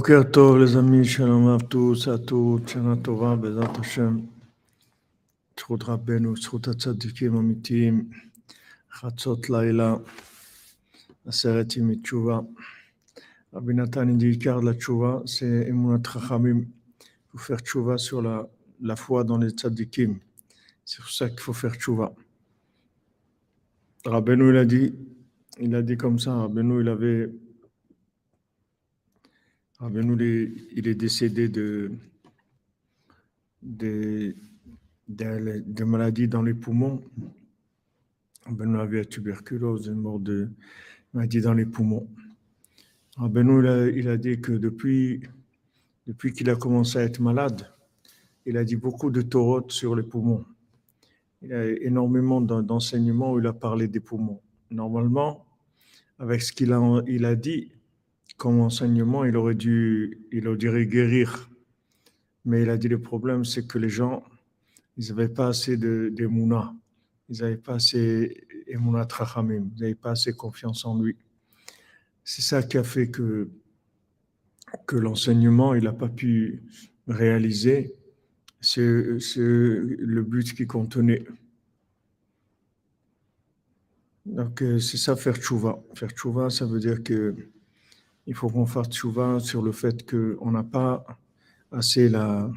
בוקר טוב לזמין, שלום רב tous, à toutes, שנה טובה, בעזרת השם. זכות רבנו, זכות הצדיקים האמיתיים, חצות לילה, עשרת ימי תשובה. רבי נתן dit עיקר לתשובה, c'est אמונת חכמים. Il faut faire tchouva sur la, la foi dans les tzadikim. C'est pour ça qu'il faut faire tchouva. Rabbeinu, il a dit, il a dit comme ça, Rabbeinu, il avait Rabbeinu, il est décédé de, de, de, maladies dans les poumons. Rabbeinu avait la tuberculose, il est mort de maladie dans les poumons. Rabbeinu, il a, il a dit que depuis, depuis qu'il a commencé à être malade, il a dit beaucoup de torotes sur les poumons. Il a énormément d'enseignements où il a parlé des poumons. Normalement, avec ce qu'il a, il a dit, comme enseignement, il aurait dû, il aurait dû guérir. Mais il a dit le problème, c'est que les gens, ils n'avaient pas assez de, mouna. Ils n'avaient pas assez Emouna Trachamim. Ils n'avaient pas assez confiance en lui. C'est ça qui a fait que, que l'enseignement, il n'a pas pu réaliser c'est le but qui contenait. Donc, c'est ça faire tchouva. Faire tchouva, ça veut dire que il faut qu'on fasse tchouva sur le fait qu'on n'a pas assez la,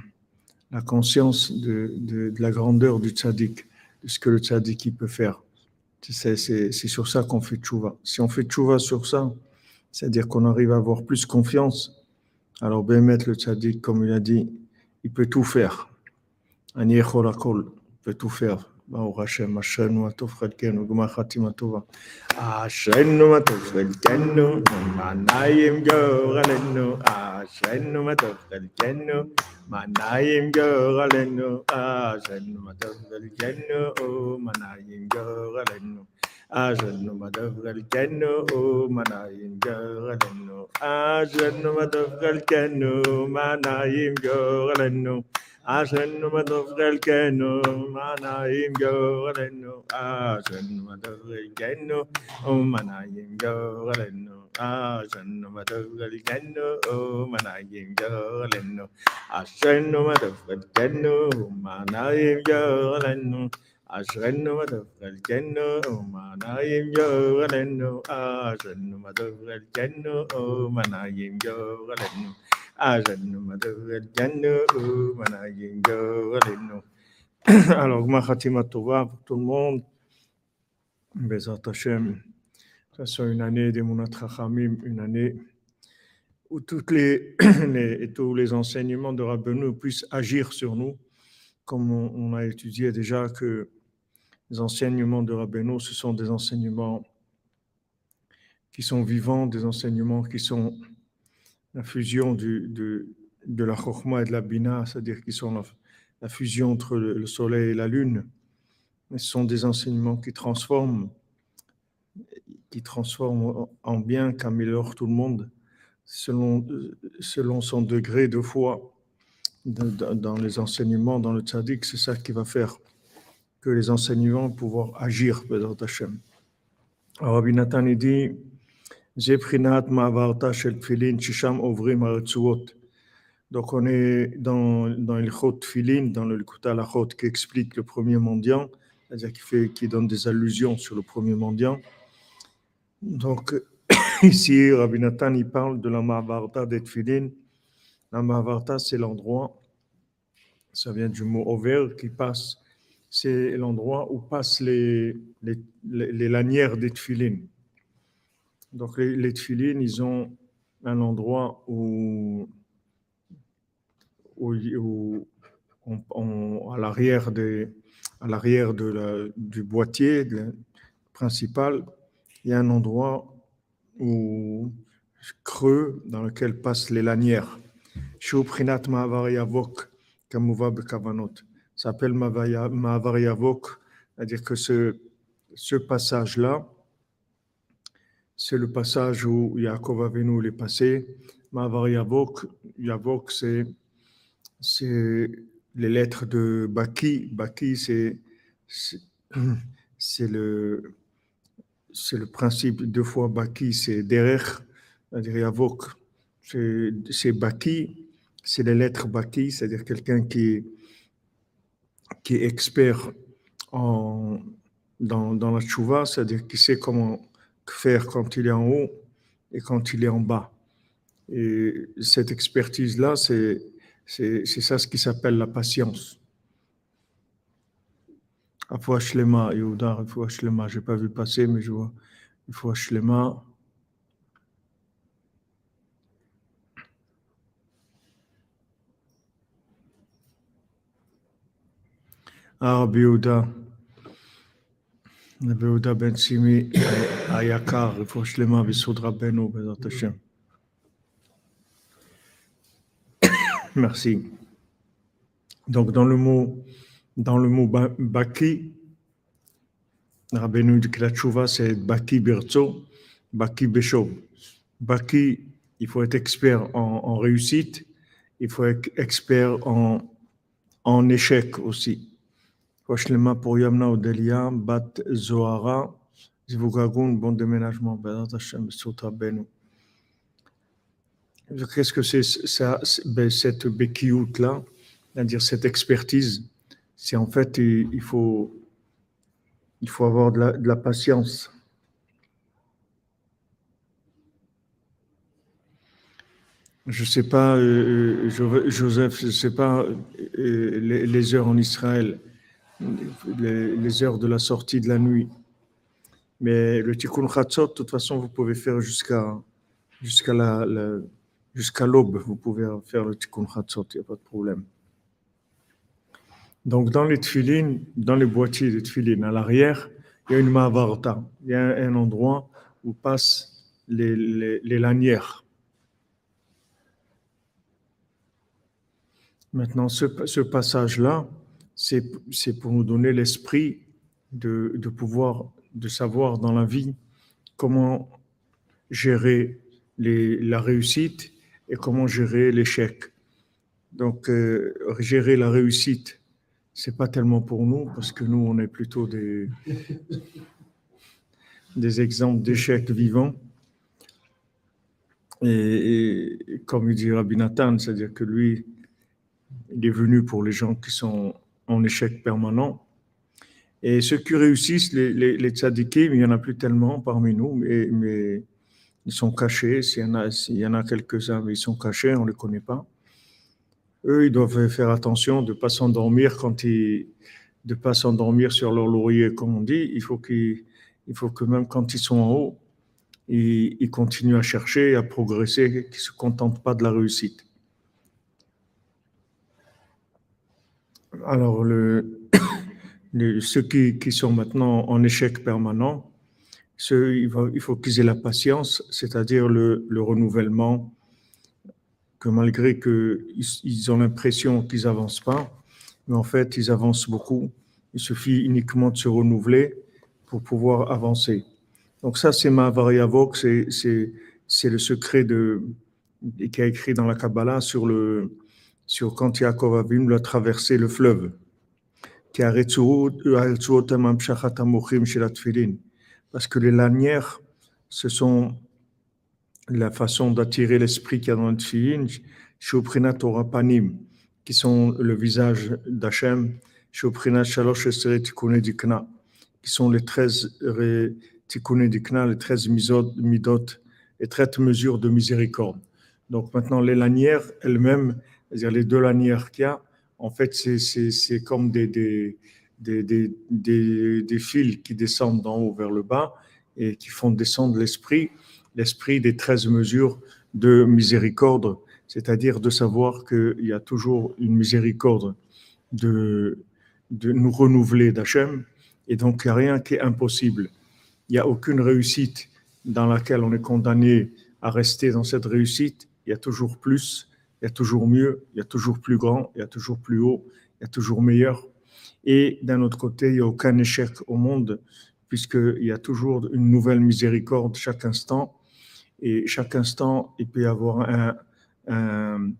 conscience de, la grandeur du tzaddik, de ce que le tzaddik peut faire. C'est sur ça qu'on fait tchouva. Si on fait tchouva sur ça, c'est-à-dire qu'on arrive à avoir plus confiance, alors Bémet, le tzaddik, comme il a dit, il peut tout faire. Il peut tout faire. ברוך השם, אשרנו מה טוב חלקנו, גמר חתימה טובה. אשרנו מה טוב חלקנו, מנעים גורלנו, אשרנו מה טוב חלקנו, מנעים גורלנו, אשרנו מה טוב חלקנו, מנעים גורלנו. Ajanu madafgal kanu manayim galanu. Ajanu madafgal kanu manayim galanu. Ajanu madafgal kanu manayim galanu. Ajanu madafgal kanu manayim galanu. Ajanu madafgal kanu manayim galanu. Ajanu madafgal kanu manayim galanu. Alors, ma pour tout le monde? Bezat Hashem, une année des Mounat Chachamim, une année où tous les enseignements de Rabbeinu puissent agir sur nous, comme on a étudié déjà que les enseignements de Rabbeinu, ce sont des enseignements qui sont vivants, des enseignements qui sont la fusion du, de, la Chokhmah et de la Bina, c'est-à-dire qui sont la, fusion entre le, le, soleil et la lune. Ce sont des enseignements qui transforment, qui transforment en bien, qui améliorent tout le monde selon, selon son degré de foi de, dans les enseignements, dans le tzaddik. C'est ça qui va faire que les enseignements pouvoir agir, Bézat Hashem. Rabbi Nathan, il dit, donc on est dans, dans le Chot Filin, dans le Likuta Lachot qui explique le premier mendiant, c'est-à-dire qui, fait, qui donne des allusions sur le premier mendiant. Donc ici, Rabbi Nathan, il parle de la Mahavarta des Tfilin. La Mahavarta, c'est l'endroit, ça vient du mot over qui passe, c'est l'endroit où passent les, les, lanières des Tfilin. Donc les, les tfilines, ils ont un endroit où, où, à l'arrière de la, du boîtier principal, il y a un endroit où creux dans lequel passent les lanières. S'appelle Mahavariavok, c'est-à-dire que ce, ce passage-là, c'est le passage où Yaakov Avinu est passé. Mavar Yavok, c'est, les lettres de Baki. Baki, c'est, le, le principe, deux fois Baki, c'est Derech, c'est-à-dire Yavok, c'est Baki, c'est les lettres Baki, c'est-à-dire quelqu'un qui, qui est expert en, dans, dans la tchouva, c'est-à-dire qui sait comment faire quand il est en haut et quand il est en bas. Et cette expertise-là, c'est ça ce qui s'appelle la patience. Afouach Shlema, Yehuda, Afouach Shlema, je n'ai pas vu passer, mais je vois Afouach Yehuda Ben Simi, Ayakar, Afouach Shlema, Visud Rabbeinu, Bezat Hashem. Merci. Donc, dans le mot dans le mot Baki, Rabbeinu dit que c'est Baki Birzo, Baki Besho. Baki, il faut être expert en, réussite, il faut être expert en, en échec aussi. Washlema pour Yamna Odelia, Bat Zohara, Zivugagun, bon déménagement, Bezat Hashem, Sotra Benu. Qu'est-ce que c'est ça, ben, cette Bekiout là, c'est-à-dire cette expertise c'est en fait, il faut, il faut avoir de la, patience. Je ne sais pas, euh, euh, Joseph, je ne sais pas euh, les, heures en Israël, les, heures de la sortie de la nuit. Mais le Tikkun Chatzot, de toute façon, vous pouvez faire jusqu'à jusqu'à la, jusqu'à l'aube. Vous pouvez faire le Tikkun Chatzot, il n'y a pas de problème. Donc, dans les tfilines, dans les boîtiers de tfilines, à l'arrière, il y a une mavarta. Il y a un endroit où passent les, lanières. Maintenant, ce passage-là, c'est pour nous donner l'esprit de, pouvoir, de savoir dans la vie comment gérer la réussite et comment gérer l'échec. Donc, euh, gérer la réussite, c'est pas tellement pour nous, parce que nous, on est plutôt des, exemples d'échecs vivants. Et, comme il dit Rabbi Nathan, c'est-à-dire que lui, il est venu pour les gens qui sont en échec permanent. Et ceux qui réussissent, les, les, les il n'y en a plus tellement parmi nous, mais, ils sont cachés. S'il y en a, a quelques-uns, mais ils sont cachés, on ne les connaît pas eux, ils doivent faire attention de ne pas s'endormir quand ils, de pas s'endormir sur leur laurier, comme on dit. Il faut, qu'ils, il faut que même quand ils sont en haut, ils, continuent à chercher, à progresser, qu'ils ne se contentent pas de la réussite. Alors, le, ceux qui, qui, sont maintenant en échec permanent, ceux, il, il faut qu'ils aient la patience, c'est-à-dire le, le renouvellement, que malgré qu'ils ont l'impression qu'ils n'avancent pas, mais en fait, ils avancent beaucoup. Il suffit uniquement de se renouveler pour pouvoir avancer. Donc ça, c'est ma variavok, c'est le secret de, qui a écrit dans la Kabbalah sur, le, sur quand Yaakov Avim traversé le fleuve. Parce que les lanières, ce sont la façon d'attirer l'esprit qu'il y a dans le tfilin, Shoprinat Torah Panim, qui sont le visage d'Hachem, Shoprinat Shalosh Esere Tikkune Dikna, qui sont les 13 Tikkune Dikna, les 13 midot, les 13 mesures de miséricorde. Donc maintenant, les lanières elles-mêmes, c'est-à-dire les deux lanières qu'il y a, en fait, c'est comme des, des, des, des, fils qui descendent d'en haut vers le bas et qui font descendre l'esprit l'esprit des 13 mesures de miséricorde, c'est-à-dire de savoir qu'il y a toujours une miséricorde de, de nous renouveler d'Hachem, et donc il n'y a rien qui est impossible. Il n'y a aucune réussite dans laquelle on est condamné à rester dans cette réussite. Il y a toujours plus, il y a toujours mieux, il y a toujours plus grand, il y a toujours plus haut, il y a toujours meilleur. Et d'un autre côté, il n'y a aucun échec au monde, puisqu'il y a toujours une nouvelle miséricorde chaque instant et chaque instant, il peut y avoir un, un,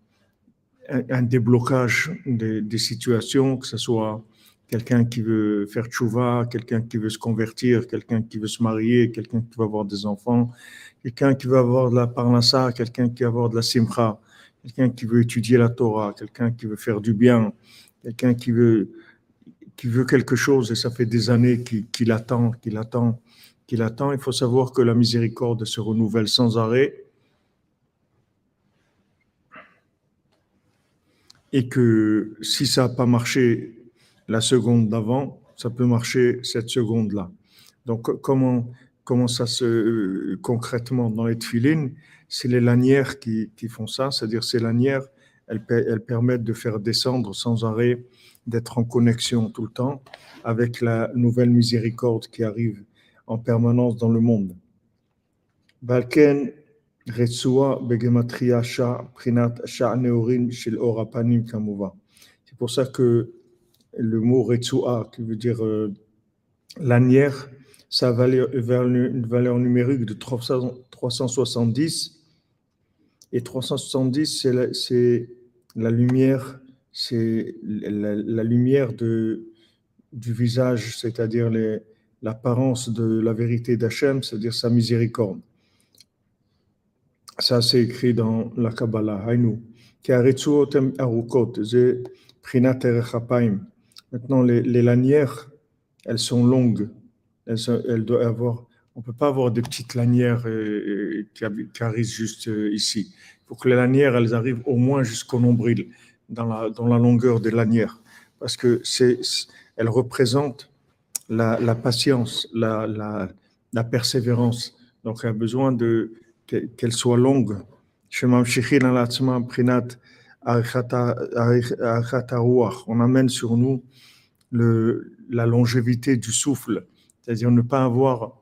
un déblocage des, des, situations, que ce soit quelqu'un qui veut faire tchouva, quelqu'un qui veut se convertir, quelqu'un qui veut se marier, quelqu'un qui veut avoir des enfants, quelqu'un qui veut avoir de la parnassa, quelqu'un qui veut avoir de la simcha, quelqu'un qui veut étudier la Torah, quelqu'un qui veut faire du bien, quelqu'un qui veut, qui veut quelque chose et ça fait des années qu'il attend, qu'il attend, qu'il attend. Il faut savoir que la miséricorde se renouvelle sans arrêt et que si ça n'a pas marché la seconde d'avant, ça peut marcher cette seconde-là. Donc, comment, comment ça se concrètement dans les tefilines C'est les lanières qui, qui font ça, c'est-à-dire ces lanières, elles, elles, permettent de faire descendre sans arrêt, d'être en connexion tout le temps avec la nouvelle miséricorde qui arrive en permanence dans le monde. C'est pour ça que le mot Retsua, qui veut dire euh, lanière, ça a valeur, valeur numérique de 370. Et 370, c'est la, la, lumière, c'est la, lumière de, du visage, c'est-à-dire l'apparence de la vérité d'Hachem, c'est-à-dire sa miséricorde. Ça, c'est écrit dans la Kabbalah. Maintenant, les, les, lanières, elles sont longues. Elles doivent avoir. On ne peut pas avoir des petites lanières euh, qui, qui, arrivent juste euh, ici. Il faut que les lanières, elles arrivent au moins jusqu'au nombril, dans la, dans la longueur des lanières. Parce que c'est, elles représentent la, patience, la, la, la, persévérance. Donc, il y a besoin de, qu'elle soit longue. On amène sur nous le, la longévité du souffle, c'est-à-dire ne pas avoir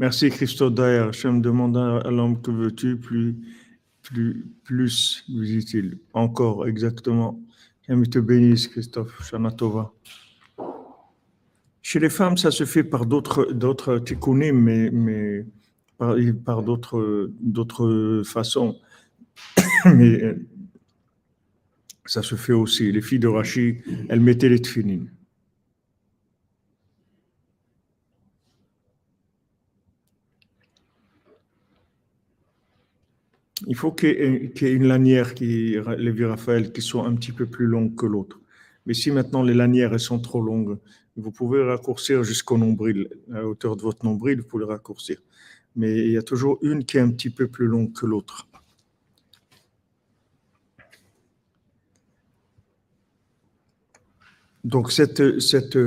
Merci Christophe Daer. Je me demande à l'homme que veux-tu plus, plus, plus, lui dit-il. Encore, exactement. Qu'elle te bénisse, Christophe. Shanatova. Chez les femmes, ça se fait par d'autres, d'autres tikkunim, mais, par d'autres, d'autres façons. mais ça se fait aussi. Les filles de Rachi, elles mettaient les tefilines. Il faut qu'il y, ait, une lanière, qui, les Raphaël, qui soit un petit peu plus longue que l'autre. Mais si maintenant les lanières elles sont trop longues, vous pouvez raccourcir jusqu'au nombril, à la hauteur de votre nombril, vous pouvez le raccourcir. Mais il y a toujours une qui est un petit peu plus longue que l'autre. Donc cette, cette,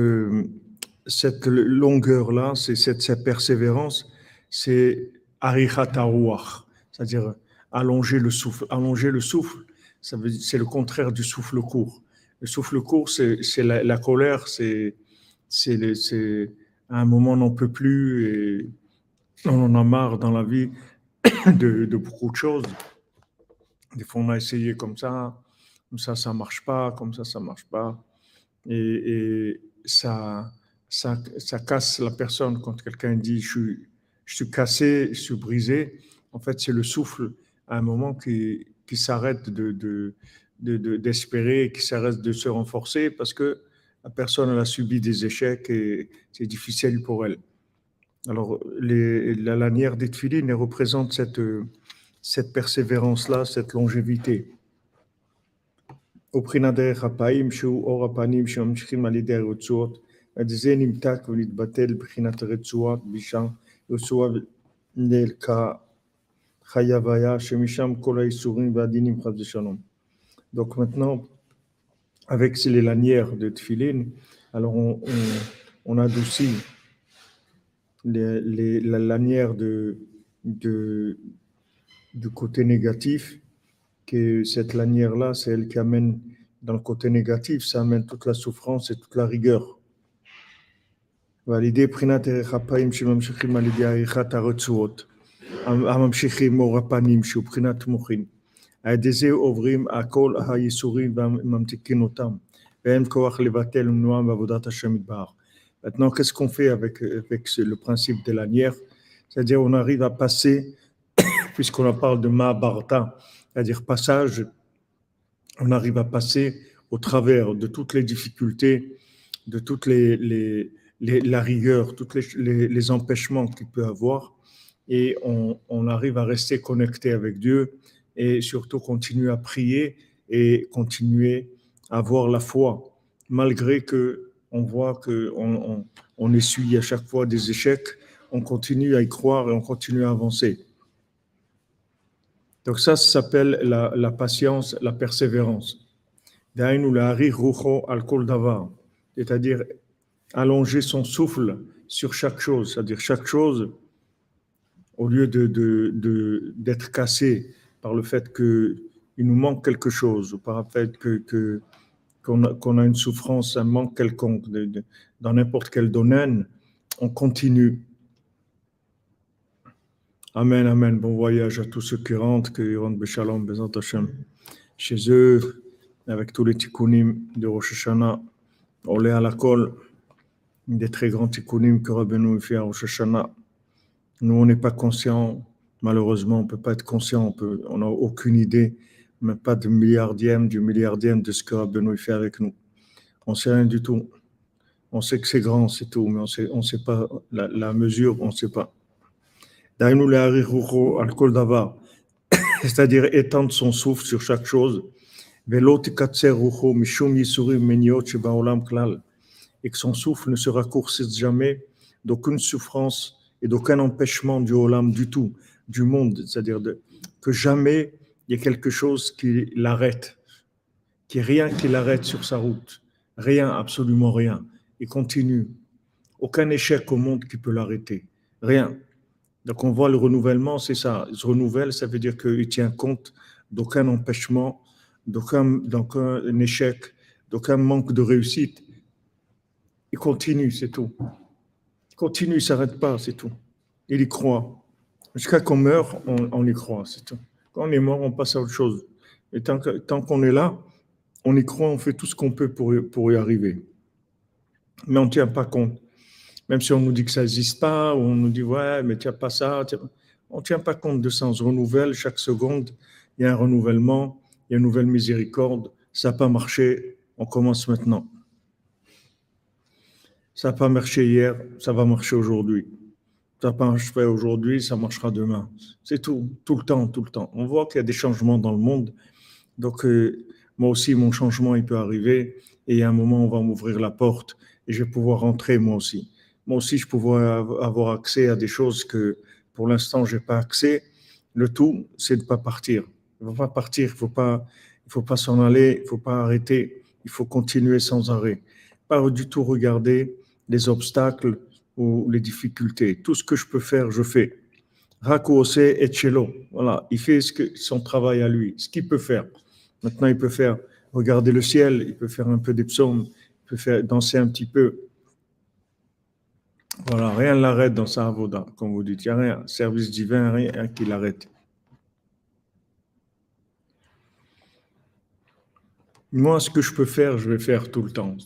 cette longueur-là, c'est cette, cette, persévérance, c'est arichatawach, c'est-à-dire allonger le souffle. Allonger le souffle, c'est le contraire du souffle court. Le souffle court, c'est la, la, colère, c'est à un moment on n'en peut plus et on en a marre dans la vie de, de, beaucoup de choses. Des fois, on a essayé comme ça, comme ça, ça marche pas, comme ça, ça marche pas. Et, ça, ça, ça, casse la personne quand quelqu'un dit je suis, cassé, je suis brisé. En fait, c'est le souffle à un moment qui, qui s'arrête de, d'espérer, de, qui s'arrête de se renforcer parce que la personne a subi des échecs et c'est difficile pour elle. Alors, la lanière des représente cette, cette persévérance-là, cette longévité. Au prinader hapaim shu or apanim shomshchim al yedei הרצועות, עד זה נמתק ונתבטל בחינת הרצועות בשם יהושע נלקה חייב היה שמשם כל האיסורים והדינים חס ושלום. Donc maintenant, avec les lanières de tefilin, alors on, on, on adoucit les, les, la lanière de, de, du côté négatif, que cette lanière-là, c'est elle qui amène dans le côté négatif, ça amène toute la souffrance et toute la rigueur. ועל ידי בחינת ערך אפיים שממשיכים על ידי עריכת הרצועות, הממשיכים מאור הפנים שהוא בחינת מוחין. על ידי זה עוברים כל הייסורים וממתיקים אותם, ואין כוח לבטל ומנועם בעבודת השם יתברך. Maintenant, qu'est-ce qu'on fait avec, avec le principe de lanière C'est-à-dire, on arrive à passer puisqu'on en parle de Mahabharata, c'est-à-dire passage, on arrive à passer au travers de toutes les difficultés, de toutes les, les, la rigueur, tous les, empêchements qu'il peut avoir, et on, arrive à rester connecté avec Dieu et surtout continuer à prier et continuer à avoir la foi, malgré que on voit que on, on, on essuie à chaque fois des échecs, on continue à y croire et on continue à avancer. Donc ça, ça s'appelle la, patience, la persévérance. C'est-à-dire allonger son souffle sur chaque chose, c'est-à-dire chaque chose, au lieu de, de, de, d'être cassé par le fait qu'il nous manque quelque chose, ou par le fait que, qu'on, a, une souffrance, un manque quelconque, dans n'importe quel domaine, on continue Amen, Amen. Bon voyage à tous ceux qui rentrent, qui rentrent Hashem, chez eux, avec tous les tikkunim de Rosh Hashanah. On est à la colle, des très grands tikkunim que Rabbeinu fait à Rosh Hashanah. Nous, on n'est pas conscient, malheureusement, on ne peut pas être conscient, on n'a aucune idée, même pas de milliardième, du milliardième de ce que Rabbeinu fait avec nous. On ne sait rien du tout. On sait que c'est grand, c'est tout, mais on sait, ne on sait pas la, la mesure, on ne sait pas. c'est-à-dire étendre son souffle sur chaque chose, et que son souffle ne se raccourcisse jamais d'aucune souffrance et d'aucun empêchement du olam du tout, du monde, c'est-à-dire que jamais il y ait quelque chose qui l'arrête, qu'il n'y ait rien qui l'arrête sur sa route, rien, absolument rien, il continue. Aucun échec au monde qui peut l'arrêter, rien. Donc on voit le renouvellement, c'est ça. Il se renouvelle, ça veut dire qu'il tient compte d'aucun empêchement, d'aucun, échec, d'aucun manque de réussite. Il continue, c'est tout. Il continue, il ne s'arrête pas, c'est tout. Il y croit. Jusqu'à qu'on meurt, on, y croit, c'est tout. Quand on est mort, on passe à autre chose. Et tant, qu'on est là, on y croit, on fait tout ce qu'on peut pour y arriver. Mais on ne tient pas compte. Même si on nous dit que ça n'existe pas, ou on nous dit, ouais, mais n'as pas ça. On ne tient pas compte de ça. On se renouvelle chaque seconde. Il y a un renouvellement, il y a une nouvelle miséricorde. Ça n'a pas marché, on commence maintenant. Ça n'a pas marché hier, ça va marcher aujourd'hui. Ça n'a pas marché aujourd'hui, ça marchera demain. C'est tout, tout le temps, tout le temps. On voit qu'il y a des changements dans le monde. Donc, euh, moi aussi, mon changement, il peut arriver. Et à un moment, on va m'ouvrir la porte et je vais pouvoir rentrer moi aussi moi aussi, je pouvais avoir accès à des choses que pour l'instant, je n'ai pas accès. Le tout, c'est de ne pas partir. Il ne faut pas partir, il ne faut pas, il faut pas s'en aller, il ne faut pas arrêter, il faut continuer sans arrêt. Pas du tout regarder les obstacles ou les difficultés. Tout ce que je peux faire, je fais. Rakuose et Cello. Voilà, il fait ce que, son travail à lui, ce qu'il peut faire. Maintenant, il peut faire regarder le ciel, il peut faire un peu des psaumes, il peut faire danser un petit peu, voilà, rien ne l'arrête dans sa avoda, comme vous dites. Il n'y a rien, service divin, rien qui l'arrête. Moi, ce que je peux faire, je vais faire tout le temps.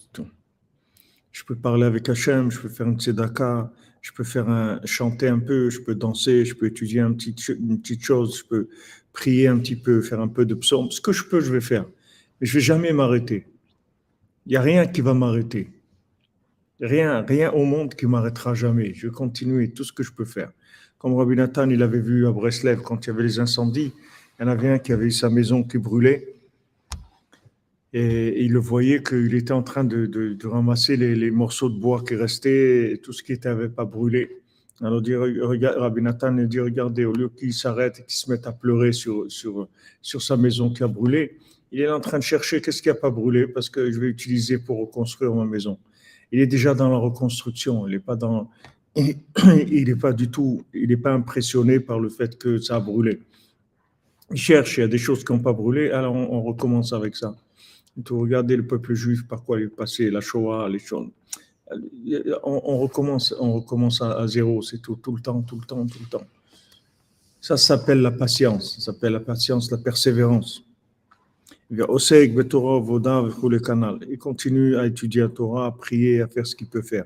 Je peux parler avec Hachem, je peux faire une tzedaka, je peux faire chanter un peu, je peux danser, je peux étudier une petite chose, je peux prier un petit peu, faire un peu de psaume. Ce que je peux, je vais faire. Mais je ne vais jamais m'arrêter. Il n'y a rien qui va m'arrêter. Rien, rien au monde qui m'arrêtera jamais. Je vais continuer tout ce que je peux faire. Comme Rabbi Nathan, il avait vu à Breslev quand il y avait les incendies, il y en avait un qui avait sa maison qui brûlait. Et il le voyait qu'il était en train de, ramasser les, morceaux de bois qui restaient, tout ce qui n'avait pas brûlé. Alors dit, regarde, Rabbi Nathan dit, regardez, au lieu qu'il s'arrête et qu'il se mette à pleurer sur sa maison qui a brûlé, il est en train de chercher qu'est-ce qui n'a pas brûlé parce que je vais utiliser pour reconstruire ma maison il est déjà dans la reconstruction. Il n'est pas dans, il n'est pas du tout, il n'est pas impressionné par le fait que ça a brûlé. Il cherche, il y a des choses qui n'ont pas brûlé, alors on, recommence avec ça. Vous regardez le peuple juif, par quoi il est passé, la Shoah, les choses. On, recommence, on recommence à, zéro, c'est tout, tout le temps, tout le temps, tout le temps. Ça s'appelle la patience, ça s'appelle la patience, la persévérance. Il continue à étudier la Torah, à prier, à faire ce qu'il peut faire.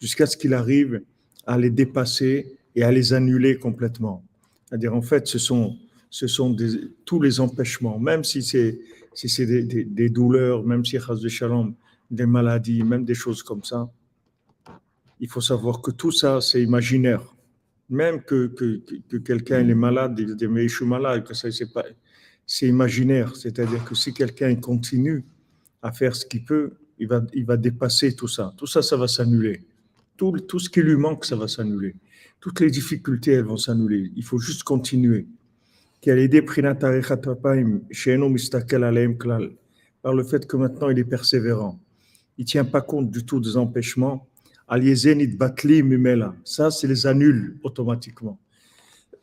Jusqu'à ce qu'il arrive à les dépasser et à les annuler complètement. C'est-à-dire, en fait, ce sont, tous les empêchements, même si c'est des, douleurs, même si c'est shalom, des maladies, même des choses comme ça. Il faut savoir que tout ça, c'est imaginaire. Même que, que, que quelqu'un est malade, il dit mais je suis malade, que ça, c'est pas, c'est imaginaire. C'est-à-dire que si quelqu'un continue à faire ce qu'il peut, il va, il va dépasser tout ça. Tout ça, ça va s'annuler. Tout, tout ce qui lui manque, ça va s'annuler. Toutes les difficultés, elles vont s'annuler. Il faut juste continuer. Par le fait que maintenant il est persévérant. Il ne tient pas compte du tout des empêchements. Ça, c'est les annule automatiquement.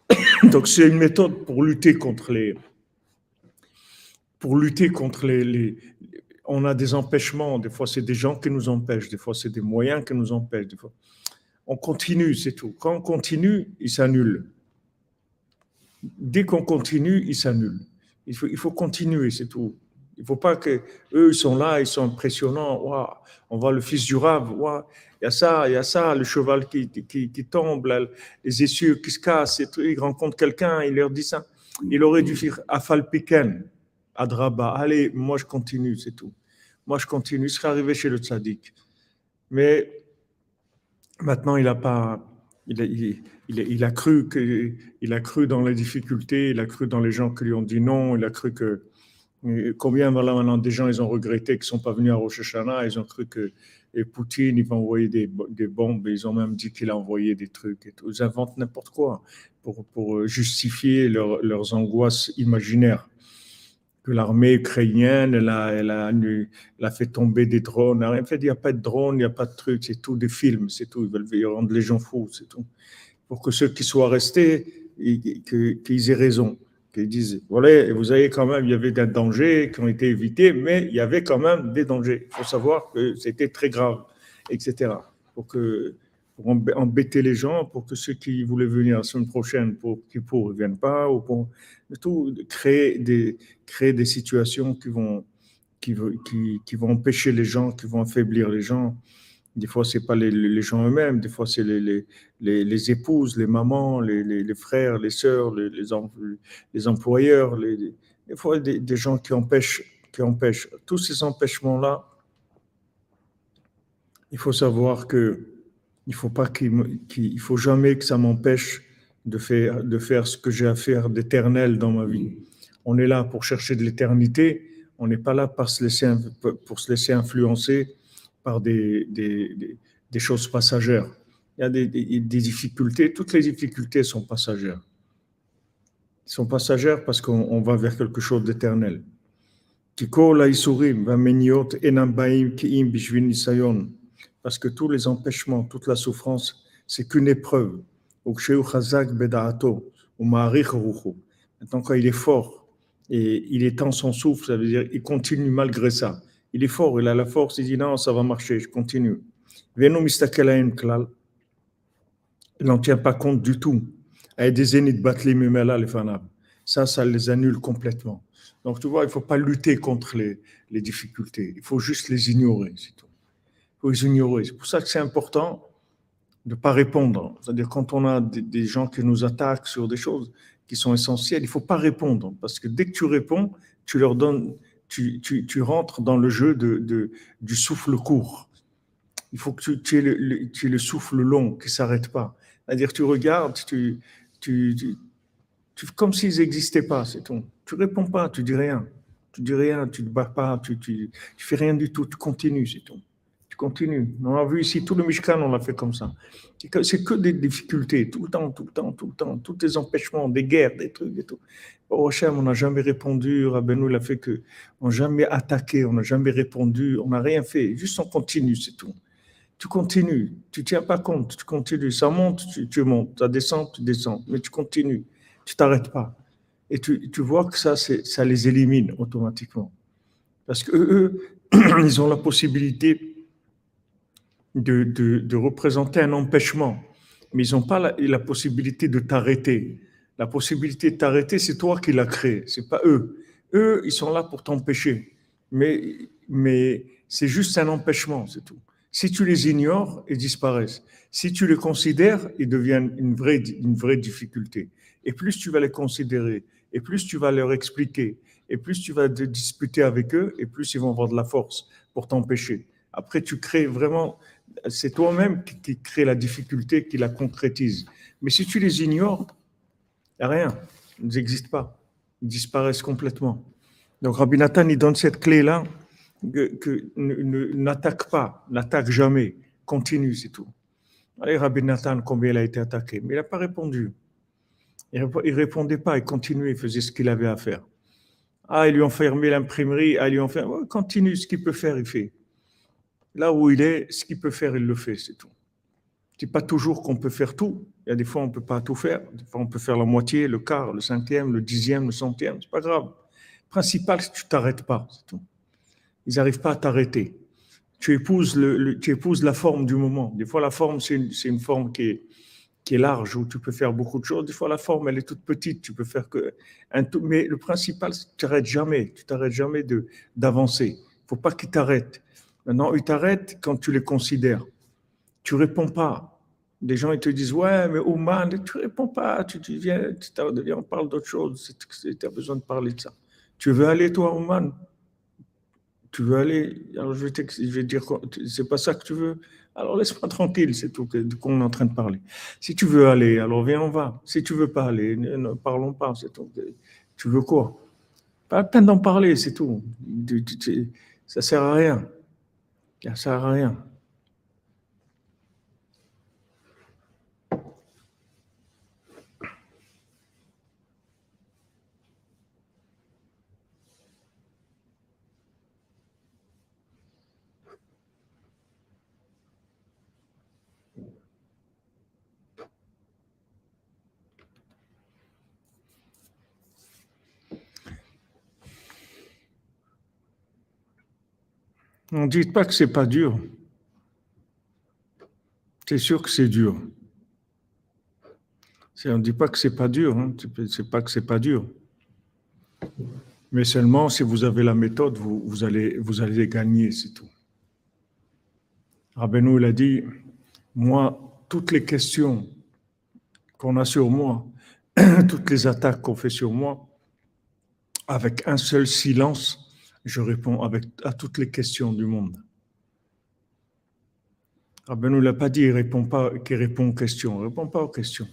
Donc, c'est une méthode pour lutter contre les. Pour lutter contre les, on a des empêchements. Des fois, c'est des gens qui nous empêchent. Des fois, c'est des moyens qui nous empêchent. Des fois, on continue, c'est tout. Quand on continue, il s'annule. Dès qu'on continue, il s'annule. Il faut, il faut continuer, c'est tout. Il ne faut pas que eux ils sont là, ils sont impressionnants. on voit le fils du rave. il y a ça, il y a ça, le cheval qui, qui, qui tombe, les essieux qui se cassent. Et tout. Il rencontre quelqu'un, il leur dit ça. Il aurait dû faire Afal Piken, Adraba. Allez, moi je continue, c'est tout. Moi je continue. Il serait arrivé chez le tzaddik. Mais maintenant, il n'a pas. Il, il, a cru il a cru dans les difficultés, il a cru dans les gens qui lui ont dit non, il a cru que combien voilà maintenant des gens ils ont regretté qu'ils sont pas venus à Rosh Hashanah, ils ont cru que Poutine il va envoyer des, des bombes, ils ont même dit qu'il a envoyé des trucs. Ils inventent n'importe quoi pour, pour justifier leurs angoisses imaginaires. Que l'armée ukrainienne, elle a, elle, a, elle a, fait tomber des drones. En fait, il n'y a pas de drones, il n'y a pas de trucs, c'est tout des films, c'est tout. Ils veulent rendre les gens fous, c'est tout pour que ceux qui soient restés, qu'ils aient raison, qu'ils disent, voilà, vous avez quand même, il y avait des dangers qui ont été évités, mais il y avait quand même des dangers. Il faut savoir que c'était très grave, etc. Pour, que, pour embêter les gens, pour que ceux qui voulaient venir la semaine prochaine, pour qu'ils ne viennent pas, ou pour tout, créer des, créer des situations qui vont, qui, qui, qui vont empêcher les gens, qui vont affaiblir les gens. Des fois, ce n'est pas les, gens eux-mêmes, des fois, c'est les, les, épouses, les mamans, les, frères, les sœurs, les, les, employeurs, des fois, des, gens qui empêchent, qui empêchent. Tous ces empêchements-là, il faut savoir que il faut pas qu'il, faut jamais que ça m'empêche de faire, de faire ce que j'ai à faire d'éternel dans ma vie. On est là pour chercher de l'éternité. On n'est pas là pour se laisser, pour se laisser influencer par des, des, des, choses passagères. Il y a des, difficultés, toutes les difficultés sont passagères. Elles sont passagères parce qu'on va vers quelque chose d'éternel. Parce que tous les empêchements, toute la souffrance, c'est qu'une épreuve. Maintenant, quand il est fort et il étend son souffle, ça veut dire qu'il continue malgré ça il est fort, il a la force, il dit non, ça va marcher, je continue. Il n'en tient pas compte du tout. Ça, ça les annule complètement. Donc, tu vois, il ne faut pas lutter contre les, difficultés. Il faut juste les ignorer, c'est tout. Il faut les ignorer. C'est pour ça que c'est important de ne pas répondre. C'est-à-dire, quand on a des, des, gens qui nous attaquent sur des choses qui sont essentielles, il ne faut pas répondre. Parce que dès que tu réponds, tu leur donnes tu, tu, tu, rentres dans le jeu de, de, du souffle court. Il faut que tu, tu aies, le, tu aies le souffle long qui ne s'arrête pas. C'est-à-dire, tu regardes, tu, comme s'ils n'existaient pas, c'est tout. Tu réponds pas, tu dis rien. Tu dis rien, tu ne te bats pas, tu, tu fais rien du tout, tu continues, c'est tout continue. On a vu ici, tout le Mishkan, on l'a fait comme ça. C'est que des difficultés, tout le temps, tout le temps, tout le temps, tous les empêchements, des guerres, des trucs et tout. Au Hachem, on n'a jamais répondu, Rabbeinu l'a fait que, on n'a jamais attaqué, on n'a jamais répondu, on n'a rien fait, juste on continue, c'est tout. Tu continues, tu tiens pas compte, tu continues, ça monte, tu, montes, ça descend, tu descends, mais tu continues, tu t'arrêtes pas. Et tu, tu vois que ça, ça les élimine automatiquement. Parce que eux, ils ont la possibilité de, de, représenter un empêchement, mais ils n'ont pas la, possibilité de t'arrêter. La possibilité de t'arrêter, c'est toi qui l'as créé, c'est pas eux. Eux, ils sont là pour t'empêcher, mais, mais c'est juste un empêchement, c'est tout. Si tu les ignores, ils disparaissent. Si tu les considères, ils deviennent une vraie, une vraie difficulté. Et plus tu vas les considérer, et plus tu vas leur expliquer, et plus tu vas te disputer avec eux, et plus ils vont avoir de la force pour t'empêcher. Après, tu crées vraiment, c'est toi-même qui, crée la difficulté, qui la concrétise. Mais si tu les ignores, rien, ils n'existent pas, ils disparaissent complètement. Donc Rabbi Nathan, il donne cette clé-là, que, n'attaque pas, n'attaque jamais, continue, c'est tout. Allez, Rabbi Nathan, combien il a été attaqué? Mais il n'a pas répondu. Il ne répondait pas, il continuait, il faisait ce qu'il avait à faire. Ah, ils lui ont fermé l'imprimerie, ah, ils lui ont fait. continue, ce qu'il peut faire, il fait. Là où il est, ce qu'il peut faire, il le fait, c'est tout. C'est pas toujours qu'on peut faire tout. Il y a des fois, on ne peut pas tout faire. Des fois, on peut faire la moitié, le quart, le cinquième, le dixième, le centième. C'est pas grave. principal, c'est que tu t'arrêtes pas, c'est tout. Ils n'arrivent pas à t'arrêter. Tu épouses, le, tu épouses la forme du moment. Des fois, la forme, c'est une, une, forme qui est, qui est large, où tu peux faire beaucoup de choses. Des fois, la forme, elle est toute petite. Tu peux faire que un tout. Mais le principal, c'est que tu t'arrêtes jamais. Tu t'arrêtes jamais d'avancer. Il ne faut pas qu'ils t'arrêtent. Maintenant, ils t'arrêtent quand tu les considères. Tu réponds pas. Des gens, ils te disent, ouais, mais Ouman, tu réponds pas. Tu, viens, on parle d'autre chose. Tu as besoin de parler de ça. Tu veux aller, toi, Ouman Tu veux aller? Alors, je vais, je vais dire, c'est pas ça que tu veux? Alors laisse-moi tranquille, c'est tout qu'on est en train de parler. Si tu veux aller, alors viens, on va. Si tu veux pas aller, ne, parlons pas. Tu veux quoi? Pas la peine d'en parler, c'est tout. Ça sert à rien. Ça sert à rien. Ne dites pas que c'est pas dur. C'est sûr que c'est dur. On ne dit pas que c'est pas dur. Hein. C'est pas que c'est pas dur. Mais seulement si vous avez la méthode, vous, vous allez, vous allez gagner, c'est tout. Rabbeinu, il a dit, moi, toutes les questions qu'on a sur moi, toutes les attaques qu'on fait sur moi, avec un seul silence, je réponds avec, à toutes les questions du monde. Rabbi ne l'a pas dit, il répond pas, qu'il répond aux questions. Il répond pas aux questions.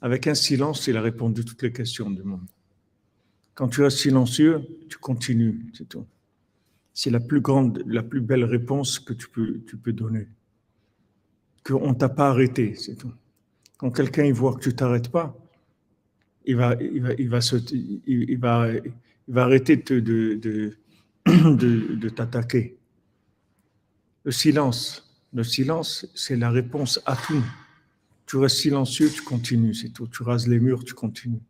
Avec un silence, il a répondu toutes les questions du monde. Quand tu es silencieux, tu continues, c'est tout. C'est la plus grande, la plus belle réponse que tu peux, tu peux donner. Qu'on ne t'a pas arrêté, c'est tout. Quand quelqu'un il voit que tu t'arrêtes pas, il va, il va, il va, se, il, va, il va arrêter de, de, t'attaquer. Le silence, le silence, c'est la réponse à tout. Tu restes silencieux, tu continues, c'est tout. Tu rases les murs, tu continues.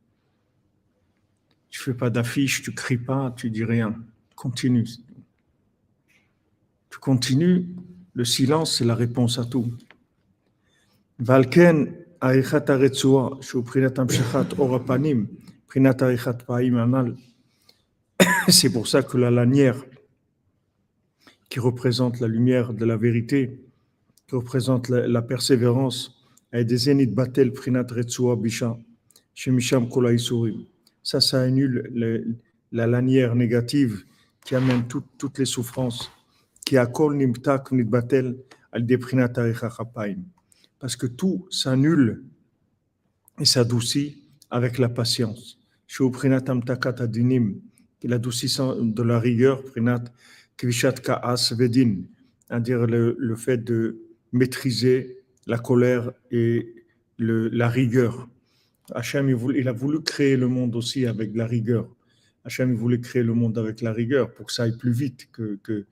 Tu fais pas d'affiche, tu cries pas, tu dis rien. Continue. Tu continues. Le silence, c'est la réponse à tout. Valken, anal. C'est pour ça que la lanière qui représente la lumière de la vérité, qui représente la, persévérance, shemisham kola Ça, ça annule la lanière négative qui amène toutes les souffrances, qui a kol nimtak batel al Parce que tout s'annule et s'adoucit avec la patience. Shuprinat amtakat adinim, l'adoucissant de la rigueur, prinat kvishat ka'as vedin, c'est-à-dire le, fait de maîtriser la colère et la rigueur. Hachem, il, a voulu créer le monde aussi avec la rigueur. Hachem, il voulait créer le monde avec la rigueur pour que ça aille plus vite, que,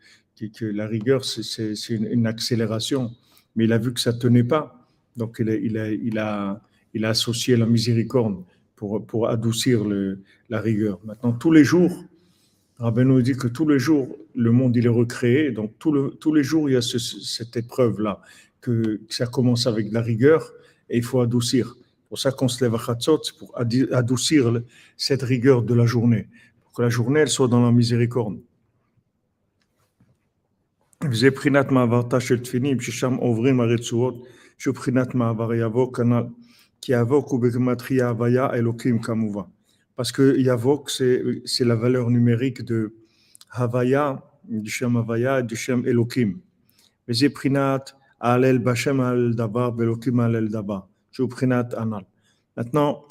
la rigueur, c'est une, accélération. Mais il a vu que ça tenait pas. Donc, il a associé la miséricorde pour, adoucir la rigueur. Maintenant, tous les jours, Rabbi nous dit que tous les jours, le monde, il est recréé. Donc, tous les jours, il y a cette épreuve-là, que, ça commence avec de la rigueur et il faut adoucir. Pour ça qu'on se lève à Khatzot, pour adoucir cette rigueur de la journée, pour que la journée, elle soit dans la miséricorde. Ma'avar yavo, kanal qui invoque Ubegmatria Avaya elokim Kamuva. Parce que Yavok, c'est la valeur numérique de Havaya, du Shem Havaya, du Shem elokim. Mais Zeprinat, Alel Bashem Al Daba, Belokim Alel Daba, Juprinat Anal. Maintenant,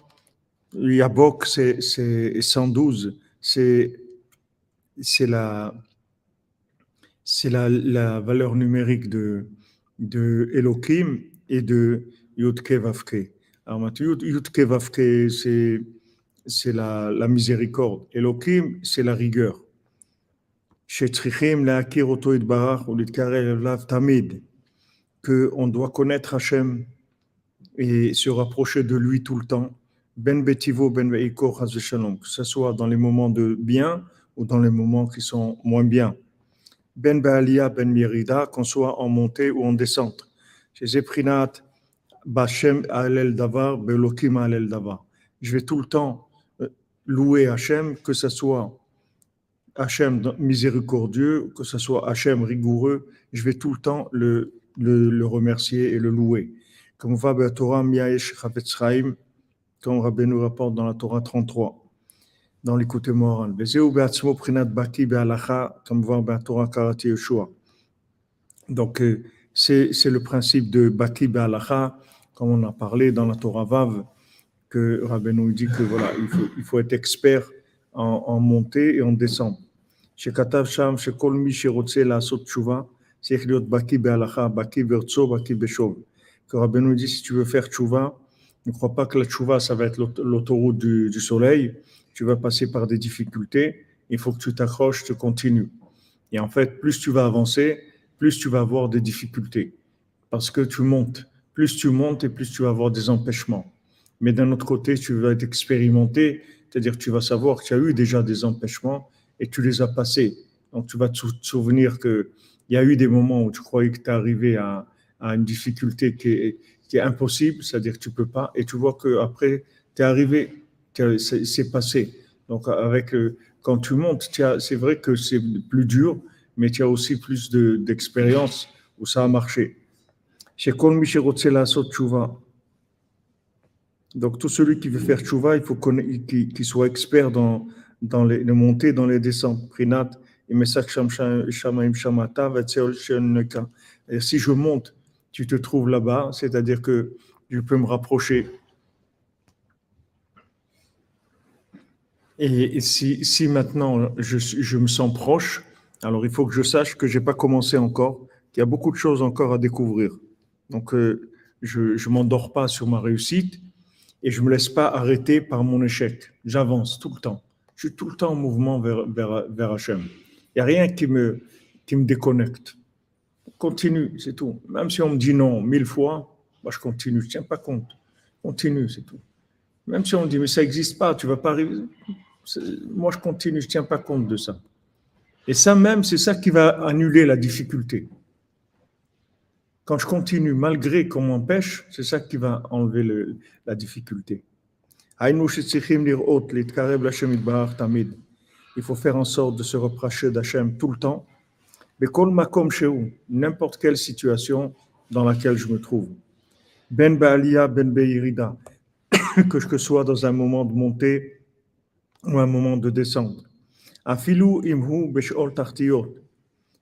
Yabok, c'est 112, c'est la, la, la valeur numérique de, de Elohim et de Yudke Vavke. C'est, la, la, miséricorde. Elohim, c'est la rigueur. Que on doit connaître Hachem et se rapprocher de lui tout le temps. Ben betivo, ben que ce soit dans les moments de bien ou dans les moments qui sont moins bien. Ben Baalia, Ben Mirida, qu'on soit en montée ou en descente. Chez Zeprinat, Bachem Alel Davar, Belokim Alel Davar. Je vais tout le temps euh, louer Hachem, que ce soit Hachem miséricordieux, que ce soit Hachem rigoureux, je vais tout le temps le, le, le remercier et le louer. Comme va la Torah Miaesh Chaim, comme Rabbi nous rapporte dans la Torah 33 dans l'écoute morale. Donc, euh, c'est le principe de Baki Be'alacha, comme on a parlé dans la Torah Vav, que Rabbi nous dit que voilà, il faut, il faut être expert en, en montée et en descente. Chez Katav Sham, chez Kolmi, chez Rotse, la Sot Tshuva, c'est Baki Be'alacha, Baki Be'rtso, Baki Be'shov. Que Rabbi nous dit, si tu veux faire Tshuva, ne crois pas que la Tshuva, ça va être l'autoroute du, du soleil, tu vas passer par des difficultés, il faut que tu t'accroches, tu continues. Et en fait, plus tu vas avancer, plus tu vas avoir des difficultés. Parce que tu montes. Plus tu montes et plus tu vas avoir des empêchements. Mais d'un autre côté, tu vas être expérimenté, c'est-à-dire tu vas savoir qu'il y a eu déjà des empêchements et tu les as passés. Donc tu vas te souvenir qu'il y a eu des moments où tu croyais que tu es arrivé à, une difficulté qui est, impossible, c'est-à-dire que tu peux pas, et tu vois qu'après, tu es arrivé c'est passé. Donc, avec, euh, quand tu montes, c'est vrai que c'est plus dur, mais tu as aussi plus d'expérience où ça a marché. Donc, tout celui qui veut faire tchouva, il faut qu'il soit expert dans, dans les, montées, dans les descentes. Prinat, et si je monte, tu te trouves là-bas, c'est-à-dire que je peux me rapprocher Et, si, si, maintenant je, je, me sens proche, alors il faut que je sache que je n'ai pas commencé encore, qu'il y a beaucoup de choses encore à découvrir. Donc euh, je ne m'endors pas sur ma réussite et je ne me laisse pas arrêter par mon échec. J'avance tout le temps. Je suis tout le temps en mouvement vers, vers, Hachem. Il n'y a rien qui me, déconnecte. Continue, c'est tout. Même si on me dit non mille fois, je continue, je ne tiens pas compte. Continue, c'est tout. Même si on me dit, mais ça n'existe pas, tu ne vas pas arriver moi je continue, je ne tiens pas compte de ça. Et ça même, c'est ça qui va annuler la difficulté. Quand je continue, malgré qu'on m'empêche, c'est ça qui va enlever le, la difficulté. Il faut faire en sorte de se reprocher d'Hachem tout le temps. Mais n'importe quelle situation dans laquelle je me trouve. Ben Baalia, Ben Beirida, que je sois dans un moment de montée ou un moment de descendre. Afilou imhu beshol.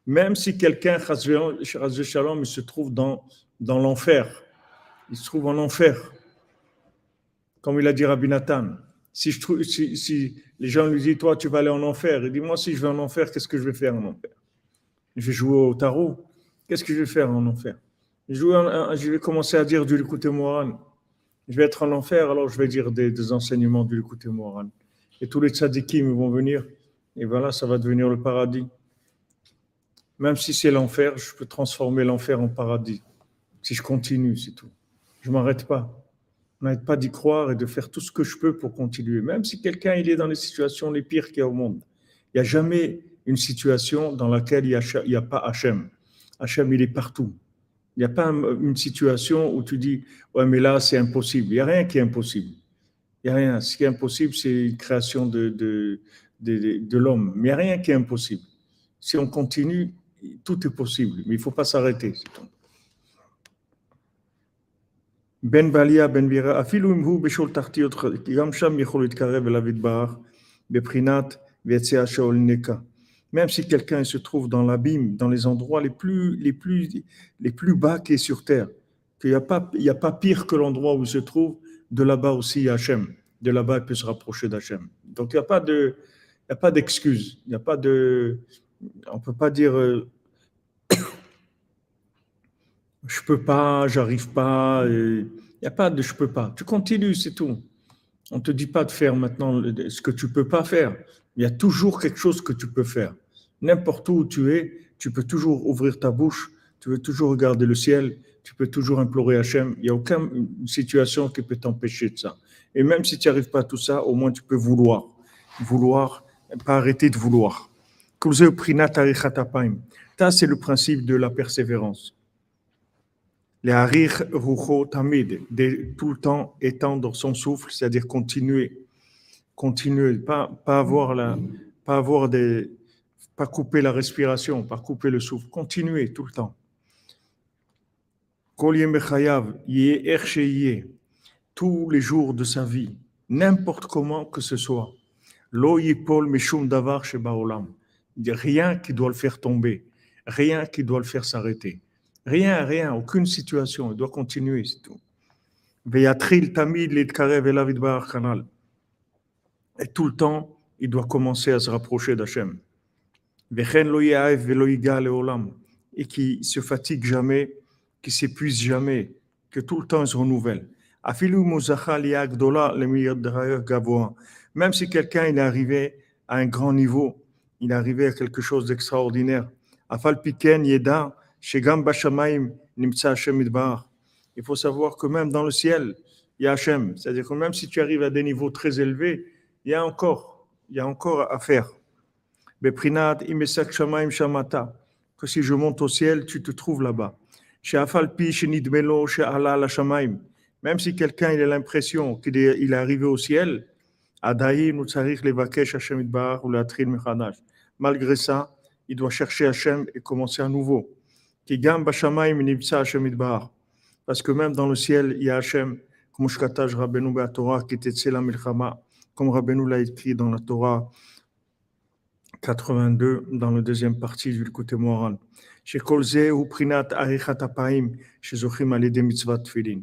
Même si quelqu'un, shalom, il se trouve dans, dans l'enfer, il se trouve en enfer, comme il a dit Rabbi Nathan. Si, les gens lui disent, toi, tu vas aller en enfer, il dit, moi, si je vais en enfer, qu'est-ce que je vais faire en enfer? Je vais jouer au tarot. Qu'est-ce que je vais faire en enfer? Je, vais commencer à dire du. Je vais être en enfer, alors je vais dire des, des enseignements du Likuté Moran et tous les tzadikim vont venir, et voilà, ça va devenir le paradis. Même si c'est l'enfer, je peux transformer l'enfer en paradis. Si je continue, c'est tout. Je m'arrête pas. Je m'arrête pas d'y croire et de faire tout ce que je peux pour continuer. Même si quelqu'un il est dans les situations les pires qu'il y a au monde. Il n'y a jamais une situation dans laquelle il n'y a, a, pas Hachem. Hachem, il est partout. Il n'y a pas une situation où tu dis, ouais, mais là, c'est impossible. Il n'y a rien qui est impossible. Il n'y a rien. Ce qui est impossible, c'est une création de, de, de, de l'homme. Mais il n'y a rien qui est impossible. Si on continue, tout est possible, mais il ne faut pas s'arrêter. Ben Balia, Ben Vira, אפילו אם הוא בשול תחתיות, גם שם יכול להתקרב אליו יתברך, בבחינת ויציאה שאול נקה. Même si quelqu'un se trouve dans l'abîme, dans les endroits les plus, les plus, les plus bas qui est sur terre, qu'il n'y a, pas, il y a pas pire que l'endroit où il se trouve, de là-bas aussi il y a Hachem. De là-bas, il peut se rapprocher d'Hachem. Donc il n'y a pas de, il n'y a pas d'excuse. Il n'y a pas de, on peut pas dire, euh, je peux pas, j'arrive pas. Il n'y a pas de je peux pas. Tu continues, c'est tout. On te dit pas de faire maintenant ce que tu peux pas faire. Il y a toujours quelque chose que tu peux faire. N'importe où tu es, tu peux toujours ouvrir ta bouche, tu peux toujours regarder le ciel, tu peux toujours implorer Hachem. Il n'y a aucune situation qui peut t'empêcher de ça. Et même si tu n'y arrives pas à tout ça, au moins tu peux vouloir. Vouloir, pas arrêter de vouloir. Ça, c'est le principe de la persévérance. Les harir tamid, tout le temps étendre son souffle, c'est-à-dire continuer, continuer, pas, pas avoir la, pas avoir des, pas couper la respiration, pas couper le souffle, continuer tout le temps. Tous les jours de sa vie, n'importe comment que ce soit. Lo yipol mishum davar shebaolam. Rien qui doit le faire tomber, rien qui doit le faire s'arrêter. Rien, rien, aucune situation. Il doit continuer, c'est tout. Et tout le temps, il doit commencer à se rapprocher d'Hachem. Et qui se fatigue jamais, qui s'épuise jamais, que tout le temps il se renouvelle. Même si quelqu'un est arrivé à un grand niveau, il arrivé à quelque chose d'extraordinaire. Il faut savoir que même dans le ciel, il y a Hachem. C'est-à-dire que même si tu arrives à des niveaux très élevés, il y a encore, il y a encore à faire. Que si je monte au ciel, tu te trouves là-bas. Même si quelqu'un il a l'impression qu'il est, est arrivé au ciel, Malgré ça, il doit chercher Hachem et commencer à nouveau. Parce que même dans le ciel, il y a Hachem, comme comme Rabbeinu l'a écrit dans la Torah 82, dans la deuxième partie du côté moral.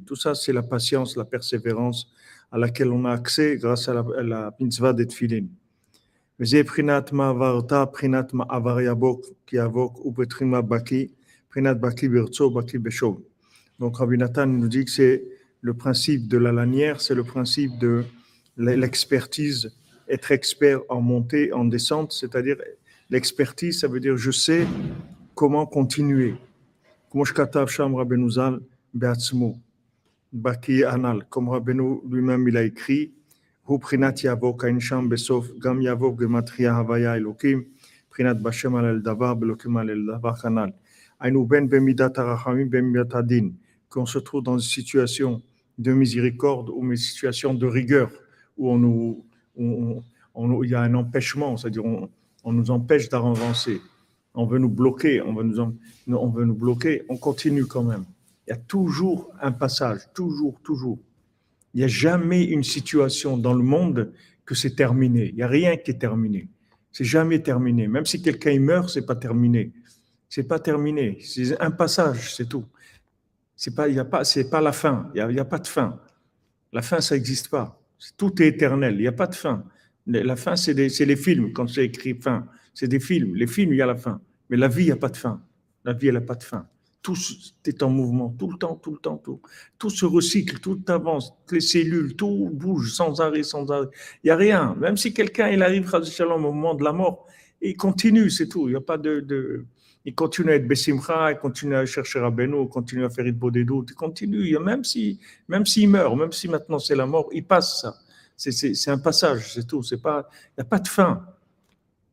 Tout ça, c'est la patience, la persévérance à laquelle on a accès grâce à la, la mitzvah de tfilin. Ou Baki, Baki Baki Beshov. Donc Rabbi Nathan nous dit que c'est le principe de la lanière, c'est le principe de l'expertise, être expert en montée, en descente, c'est-à-dire l'expertise, ça veut dire je sais comment continuer. Comme Rabbeinu lui-même il a écrit, הוא בחינת יבוא, כאין שם בסוף גם יבוא גמטריה הוויה אלוקים, בחינת בשם על דבר, באלוקים על דבר כנ"ל. היינו בין במידת הרחמים במידת הדין, qu'on se trouve dans une situation de miséricorde ou une situation de rigueur, où on nous, on, on, il y a un empêchement, c'est-à-dire on, on, nous empêche d'avancer. On veut nous bloquer, on veut nous, on veut nous bloquer, on continue quand même. Il y a toujours un passage, toujours, toujours. Il n'y a jamais une situation dans le monde que c'est terminé. Il n'y a rien qui est terminé. C'est jamais terminé. Même si quelqu'un meurt, c'est pas terminé. C'est pas terminé. C'est un passage, c'est tout. C'est pas, il a pas, c'est pas la fin. Il n'y a, a, pas de fin. La fin, ça n'existe pas. Tout est éternel. Il n'y a pas de fin. La fin, c'est les films. Quand c'est écrit fin, c'est des films. Les films, il y a la fin. Mais la vie, il n'y a pas de fin. La vie, elle n'a pas de fin tout est en mouvement, tout le temps, tout le temps, tout. Tout se recycle, tout avance, les cellules, tout bouge sans arrêt, sans arrêt. Il n'y a rien. Même si quelqu'un, il arrive, au moment de la mort, il continue, c'est tout. Il n'y a pas de, Il continue à être Bessimcha, il continue à chercher Rabbeinu, il continue à faire Idbo des doutes, il continue. Même s'il même s'il meurt, même si maintenant c'est la mort, il passe ça. C'est un passage, c'est tout. Il n'y a pas de fin.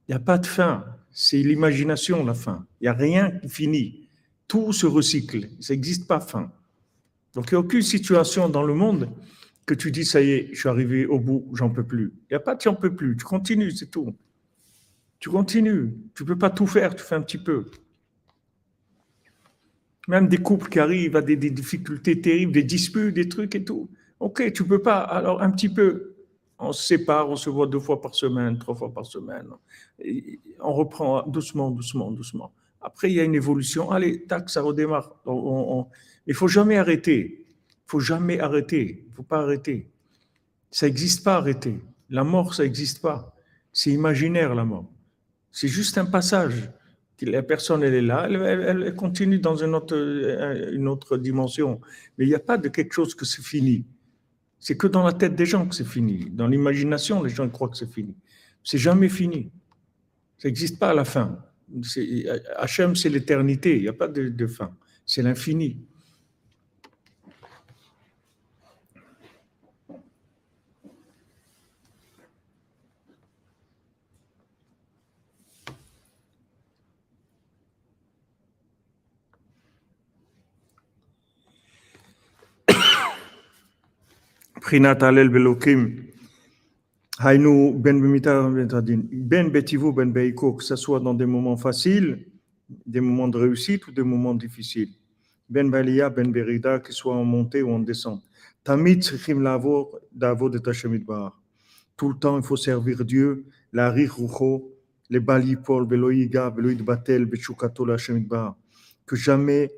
Il n'y a pas de fin. C'est l'imagination, la fin. Il n'y a rien qui finit tout se recycle. Ça n'existe pas fin. Donc, il n'y a aucune situation dans le monde que tu dis, ça y est, je suis arrivé au bout, j'en peux plus. Il n'y a pas de j'en peux plus. Tu continues, c'est tout. Tu continues. Tu ne peux pas tout faire, tu fais un petit peu. Même des couples qui arrivent à des, difficultés terribles, des disputes, des trucs et tout. Ok, tu peux pas. Alors un petit peu, on se sépare, on se voit deux fois par semaine, trois fois par semaine. on reprend doucement, doucement, doucement. Après, il y a une évolution. Allez, tac, ça redémarre. Il faut jamais arrêter. Il faut jamais arrêter. Il faut pas arrêter. Ça n'existe pas arrêter. La mort, ça n'existe pas. C'est imaginaire la mort. C'est juste un passage. La personne, elle est là, elle, continue dans une autre, une autre dimension. Mais il n'y a pas de quelque chose que c'est fini. C'est que dans la tête des gens que c'est fini. Dans l'imagination, les gens croient que c'est fini. C'est jamais fini. Ça n'existe pas à la fin. Hachem, c'est l'éternité. Il n'y a pas de, fin. C'est l'infini. Hainu Ben Ben Betivu Ben Beiko, que ce soit dans des moments faciles, des moments de réussite ou des moments difficiles. Ben Balia, Ben Berida, que ce soit en montée ou en descente. Tamit Tzrichim Lavor, Davo de Bar. Tout le temps, il faut servir Dieu, la Rucho, les Balipol, Beloïga, Beloïd Batel, Bechukato, la Bar. Que jamais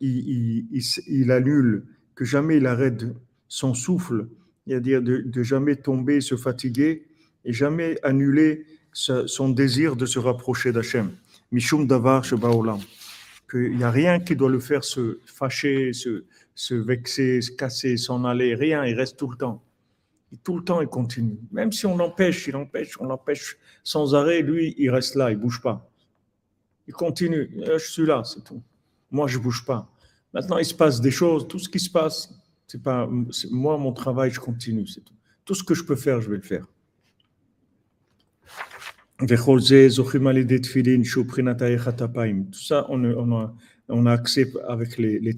il, il, il annule, que jamais il arrête son souffle, c'est-à-dire de, jamais tomber, se fatiguer et jamais annuler son désir de se rapprocher d'Hachem. Mishum davar shebaolam. Qu'il n'y a rien qui doit le faire se fâcher, se, vexer, se casser, s'en aller, rien, il reste tout le temps. Et tout le temps, il continue. Même si on l'empêche, il empêche, on l'empêche sans arrêt, lui, il reste là, il bouge pas. Il continue. Je suis là, c'est tout. Moi, je bouge pas. Maintenant, il se passe des choses, tout ce qui se passe, c'est pas moi mon travail, je continue, tout. Ce que je peux faire, je vais le faire. Tout ça, on, a, on a accès avec les, les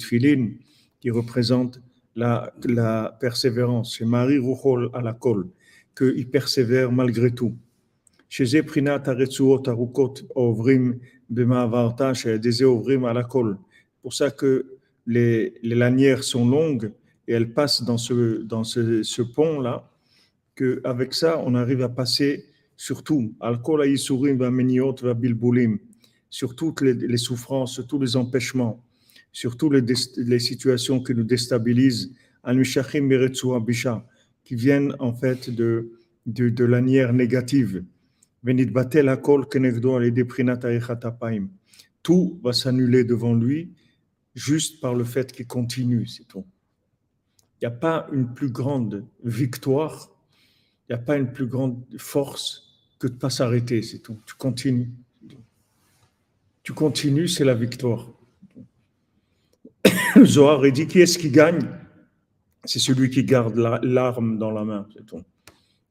qui représentent la, la persévérance. C'est Marie Rouhol à la colle, qu'il persévère malgré tout. Chez chez Ovrim à la colle. Pour ça que les, et elle passe dans ce, pont-là, qu'avec ça, on arrive à passer sur tout, sur toutes les, souffrances, sur tous les empêchements, sur toutes les, les situations qui nous déstabilisent, qui viennent en fait de, de, de l'anière négative. Tout va s'annuler devant lui juste par le fait qu'il continue, c'est tout. Il n'y a pas une plus grande victoire, il n'y a pas une plus grande force que de ne pas s'arrêter, c'est tout. Tu continues. Tu continues, c'est la victoire. Zohar dit qui est-ce qui gagne? C'est celui qui garde l'arme dans la main, c'est tout.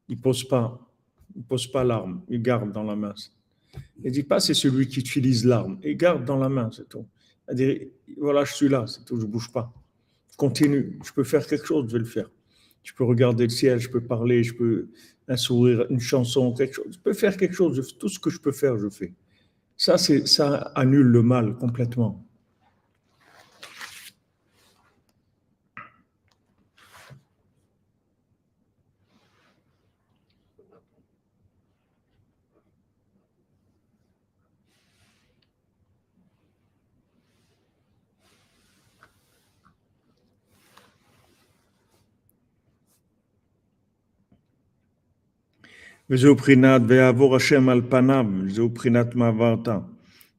Il ne pose pas, il pose pas l'arme, il garde dans la main. Il ne dit pas c'est celui qui utilise l'arme, il garde dans la main, c'est tout. C'est-à-dire, voilà, je suis là, c'est tout, je ne bouge pas continue. Je peux faire quelque chose, je vais le faire. Je peux regarder le ciel, je peux parler, je peux un sourire, une chanson, quelque chose. Je peux faire quelque chose. Tout ce que je peux faire, je fais. Ça, ça annule le mal complètement.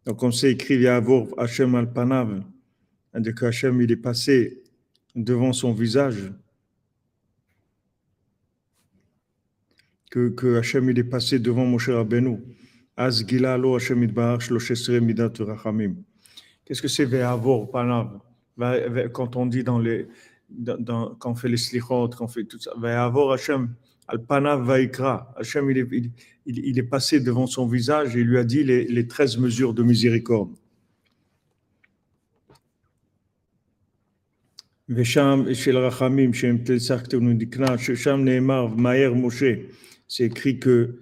Donc on sait écrit Yavor Hashem al Panav, qu'Hachem il est passé devant son visage, que, que Hachem il est passé devant Moshe Rabbeinu. Az Hashem Shloshesre Midat. Qu'est-ce que c'est Ve'avor Panav? Quand on dit dans les, quand on fait les slichot, quand on fait tout ça, Ve'avor Hashem Alpana Vaikra. Hachem, il est, passé devant son visage et il lui a dit les, les 13 mesures de miséricorde. C'est écrit que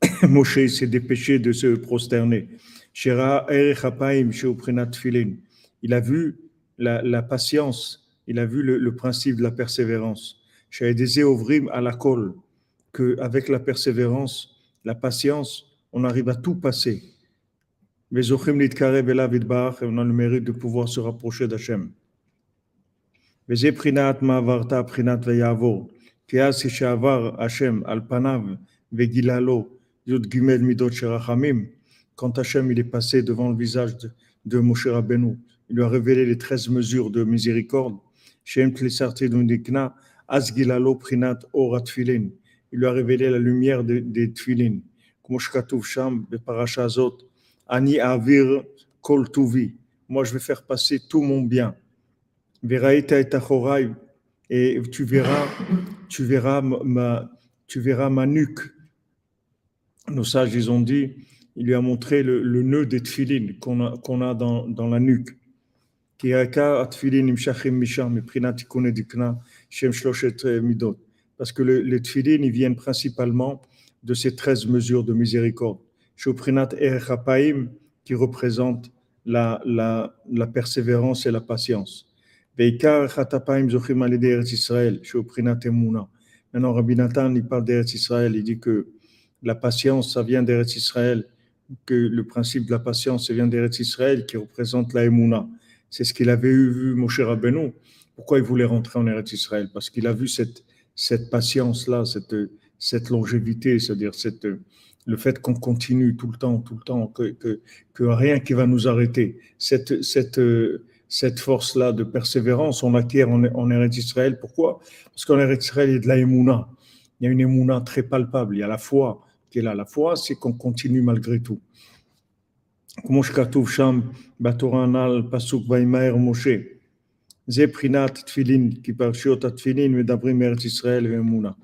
Moshe s'est dépêché de se prosterner. Il a vu la, patience, il a vu le principe de la persévérance Chez des Ovrim à la colle, qu'avec la persévérance, la patience, on arrive à tout passer. Mais on a le mérite de pouvoir se rapprocher d'Hachem. Prinat Mavarta Prinat Veyavor, כי אז כשעבר השם על פניו וגילה לו י"ג מידות של רחמים, quand Hachem il est passé devant le visage de, de Moshe Rabbeinu, il lui a révélé les 13 mesures de miséricorde, Shem Tlesarti Dundikna, Asgilalo Prinat Ora Tfilin. Il lui a révélé la lumière des de Tfilin. Comme Ani Avir Kol Tuvi. Moi, je vais faire passer tout mon bien. Veraita et Et tu verras, tu verras ma, tu verras ma nuque. Nos sages, ils ont dit, il lui a montré le, le nœud des tfilin qu'on a, qu a dans, dans, la nuque. Qui a parce que le, les tfilines, ils viennent principalement de ces 13 mesures de miséricorde. qui représente la, la, la persévérance et la patience. Maintenant, Rabbi Nathan, il parle d'Eretz Israël, il dit que la patience, ça vient d'Eretz Israël, que le principe de la patience, ça vient d'Eretz Israël, qui représente la Emouna. C'est ce qu'il avait eu, vu Moshe Rabbeinu. Pourquoi il voulait rentrer en Eretz Israël? Parce qu'il a vu cette, cette patience-là, cette, cette longévité, c'est-à-dire cette, le fait qu'on continue tout le temps, tout le temps, que, que, que rien qui va nous arrêter. Cette, cette, cette force-là de persévérance, on l'acquiert en, en Eretz Israël. Pourquoi? Parce qu'en Eretz Israël, il y a de la émouna. Il y a une émouna très palpable. Il y a la foi qui est là. La foi, c'est qu'on continue malgré tout. Sham, Pasuk, Moshe qui parle mais d'après Meret Israël et Mouna.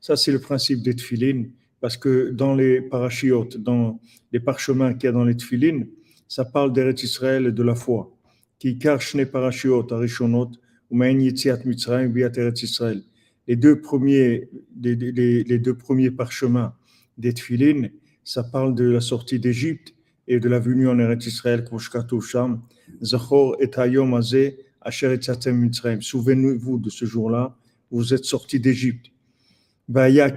Ça, c'est le principe des tfilin, parce que dans les parachiotes, dans les parchemins qu'il y a dans les tfilin, ça parle d'Eretz Israël et de la foi. Qui karchne parashiot arishonot, ou main yitziat mitzrayim biat Eretz Israël. Les deux premiers, les, les, les deux premiers parchemins des tfilin, ça parle de la sortie d'Égypte et de la venue en Eretz Israël, Koshkatou Sham, Zachor et Hayom Azeh, Souvenez-vous de ce jour-là, vous êtes sortis d'Égypte.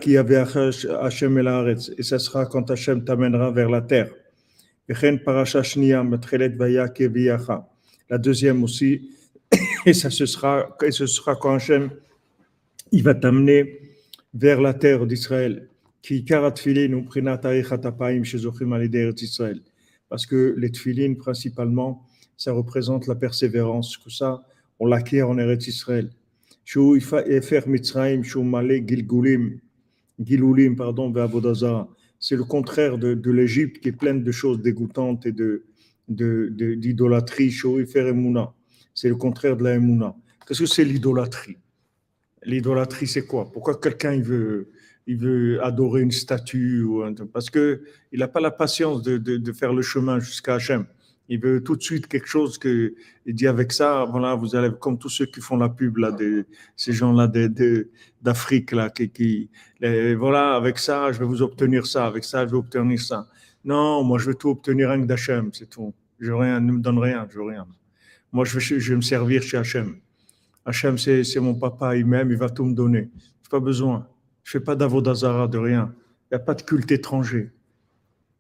Qui avait Hachem el et ça sera quand Hachem t'amènera vers la terre. La deuxième aussi, et ça ce sera, et ce sera quand Hachem, il va t'amener vers la terre d'Israël. Parce que les tfilin, principalement, ça représente la persévérance. Que ça, on l'acquiert en Eretz Israël. C'est le contraire de, l'Égypte qui est pleine de choses dégoûtantes et d'idolâtrie, C'est le contraire de la Emouna. Qu'est-ce que c'est l'idolâtrie? L'idolâtrie, c'est quoi? Pourquoi quelqu'un il veut, il veut adorer une statue ou un, Parce qu'il n'a pas la patience de, de, de faire le chemin jusqu'à Hachem. Il veut tout de suite quelque chose que il dit avec ça, voilà, vous allez comme tous ceux qui font la pub là, de, ces gens-là d'Afrique là, qui, qui voilà, avec ça, je vais vous obtenir ça, avec ça, je vais obtenir ça. Non, moi je veux tout obtenir que d'Hachem, c'est tout. Je rien, ne me donne rien, je veux rien. Moi je vais, je vais me servir chez Hachem. Hachem, c'est mon papa, il m'aime, il va tout me donner. Je pas besoin. Je fais pas d'avodazara, de rien. Il n'y a pas de culte étranger.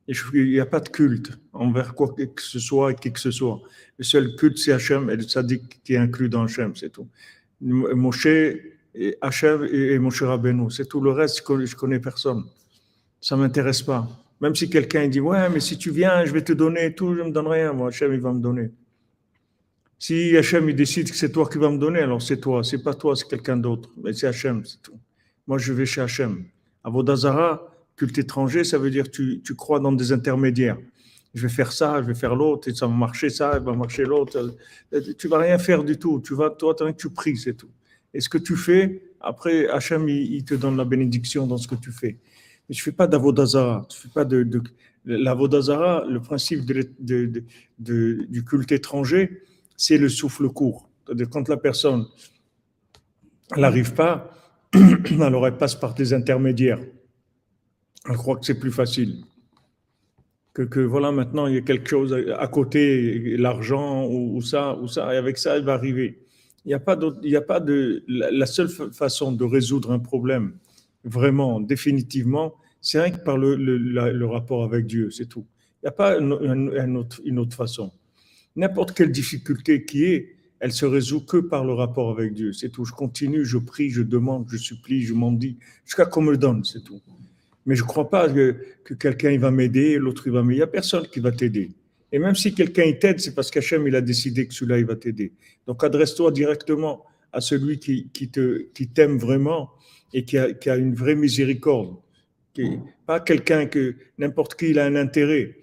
Il n'y a pas de culte envers quoi que ce soit et qui que ce soit. Le seul culte, c'est Hachem et le tzaddik qui est inclus dans Hachem, c'est tout. Moshe, Hachem et Moshe Rabbeinu, c'est tout. Le reste, je connais, connais personne. Ça m'intéresse pas. Même si quelqu'un dit, ouais, mais si tu viens, je vais te donner tout, je ne me donne rien. Moi, Hachem, il va me donner. Si Hachem, il décide que c'est toi qui vas me donner, alors c'est toi. C'est pas toi, c'est quelqu'un d'autre. Mais c'est Hachem, c'est tout. Moi, je vais chez Hachem. Avodazara, culte étranger, ça veut dire tu, tu crois dans des intermédiaires. Je vais faire ça, je vais faire l'autre, et ça va marcher ça, va marcher l'autre. Tu vas rien faire du tout. Tu vas, toi, tu pries, c'est tout. Et ce que tu fais, après, Hachem, il, te donne la bénédiction dans ce que tu fais. Mais je ne fais pas d'avodazara. Je fais pas de, de l'avodazara, le principe de, de, du culte étranger, c'est le souffle court. C'est-à-dire quand la personne n'arrive pas, alors elle passe par des intermédiaires. Elle croit que c'est plus facile. que, voilà, maintenant, il y a quelque chose à côté, l'argent ou, ça, ou ça, et avec ça, il va arriver. Il n'y a pas il n'y a pas de, la, seule façon de résoudre un problème, vraiment, définitivement, c'est rien que par le, le, rapport avec Dieu, c'est tout. Il n'y a pas une, autre, une autre façon. N'importe quelle difficulté qui est, elle se résout que par le rapport avec Dieu, c'est tout. Je continue, je prie, je demande, je supplie, je m'en dis, jusqu'à qu'on me donne, c'est tout. Mais je ne crois pas que, que quelqu'un va m'aider, l'autre il va m'aider. Il n'y a personne qui va t'aider. Et même si quelqu'un t'aide, c'est parce qu'Hachem il a décidé que celui-là il va t'aider. Donc adresse-toi directement à celui qui, te, qui t'aime vraiment et qui a, qui a, une vraie miséricorde. Qui, pas quelqu'un que n'importe qui il a un intérêt.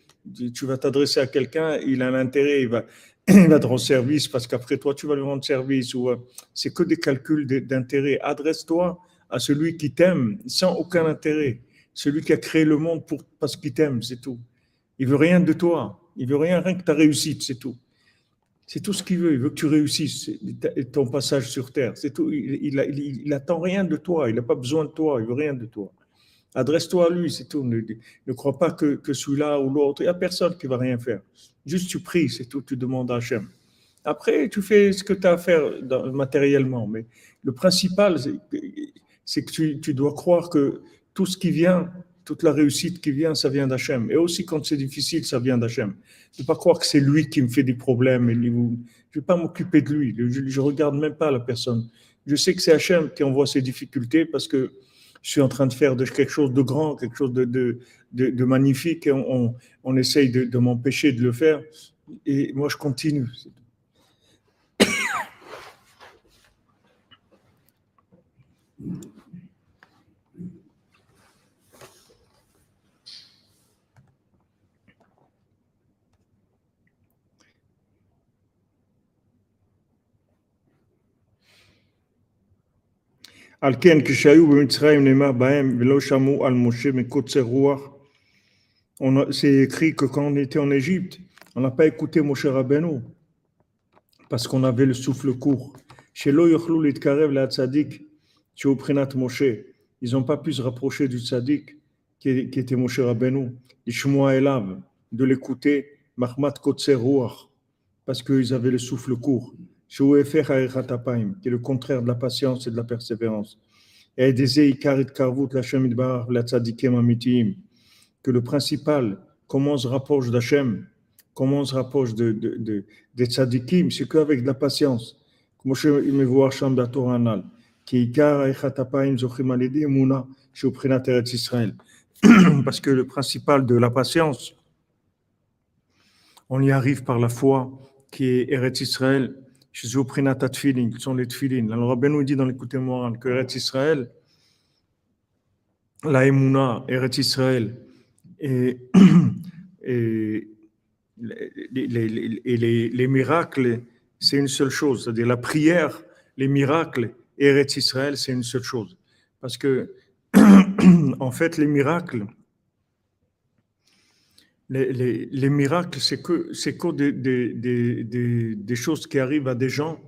Tu vas t'adresser à quelqu'un, il a un intérêt, il va, il va te rendre service parce qu'après toi tu vas lui rendre service. Ou euh, c'est que des calculs d'intérêt. Adresse-toi à celui qui t'aime sans aucun intérêt celui qui a créé le monde pour, parce qu'il t'aime, c'est tout. Il veut rien de toi. Il veut rien, rien que ta réussite, c'est tout. C'est tout ce qu'il veut. Il veut que tu réussisses ton passage sur terre. C'est tout. Il, il, attend rien de toi. Il n'a pas besoin de toi. Il veut rien de toi. Adresse-toi à lui, c'est tout. Ne, crois pas que, que celui-là ou l'autre. Il n'y a personne qui va rien faire. Juste tu pries, c'est tout. Tu demandes à Hachem. Après, tu fais ce que tu as à faire matériellement. Mais le principal, c'est que tu dois croire que tout ce qui vient, toute la réussite qui vient, ça vient d'Hachem. Et aussi quand c'est difficile, ça vient d'Hachem. Ne pas croire que c'est lui qui me fait des problèmes. Je ne vais pas m'occuper de lui. Je ne regarde même pas la personne. Je sais que c'est Hachem qui envoie ces difficultés parce que je suis en train de faire quelque chose de grand, quelque chose de, magnifique. Et on, essaye de m'empêcher de le faire. Et moi, je continue. על כן, כשהיו במצרים נאמר בהם ולא שמעו על משה מקוצר רוח. C'est écrit que quand on était en Égypte, on n'a pas écouté Moshe Rabbeinu parce qu'on avait le souffle court. Chez Yochlu Litkarev la Tzadik, chez Oprinat Moshe, ils n'ont pas pu se rapprocher du Tzadik qui, qui était Moshe Rabbeinu, Ishmoa Elav, de l'écouter, Mahmat Kotser Ruach, parce qu'ils avaient le souffle court qui est le contraire de la patience et de la persévérance. Et que le principal, comment on se rapproche d'Hachem, comment on se rapproche de, de, de, des tzadikim, c'est qu'avec de la patience. Parce que le principal de la patience, on y arrive par la foi qui est Eretz Israël, chez Oprinata Tfilin, qui sont les Tfilin. Alors, Rabbi nous dit dans l'écoute moral que Eretz Israël, la Emouna, Eretz Israël, et, les, miracles, c'est une seule chose. C'est-à-dire la prière, les miracles, Eretz Israël, c'est une seule chose. Parce que, en fait, les miracles, les, miracles, c'est que, c'est que des, des, choses qui arrivent à des gens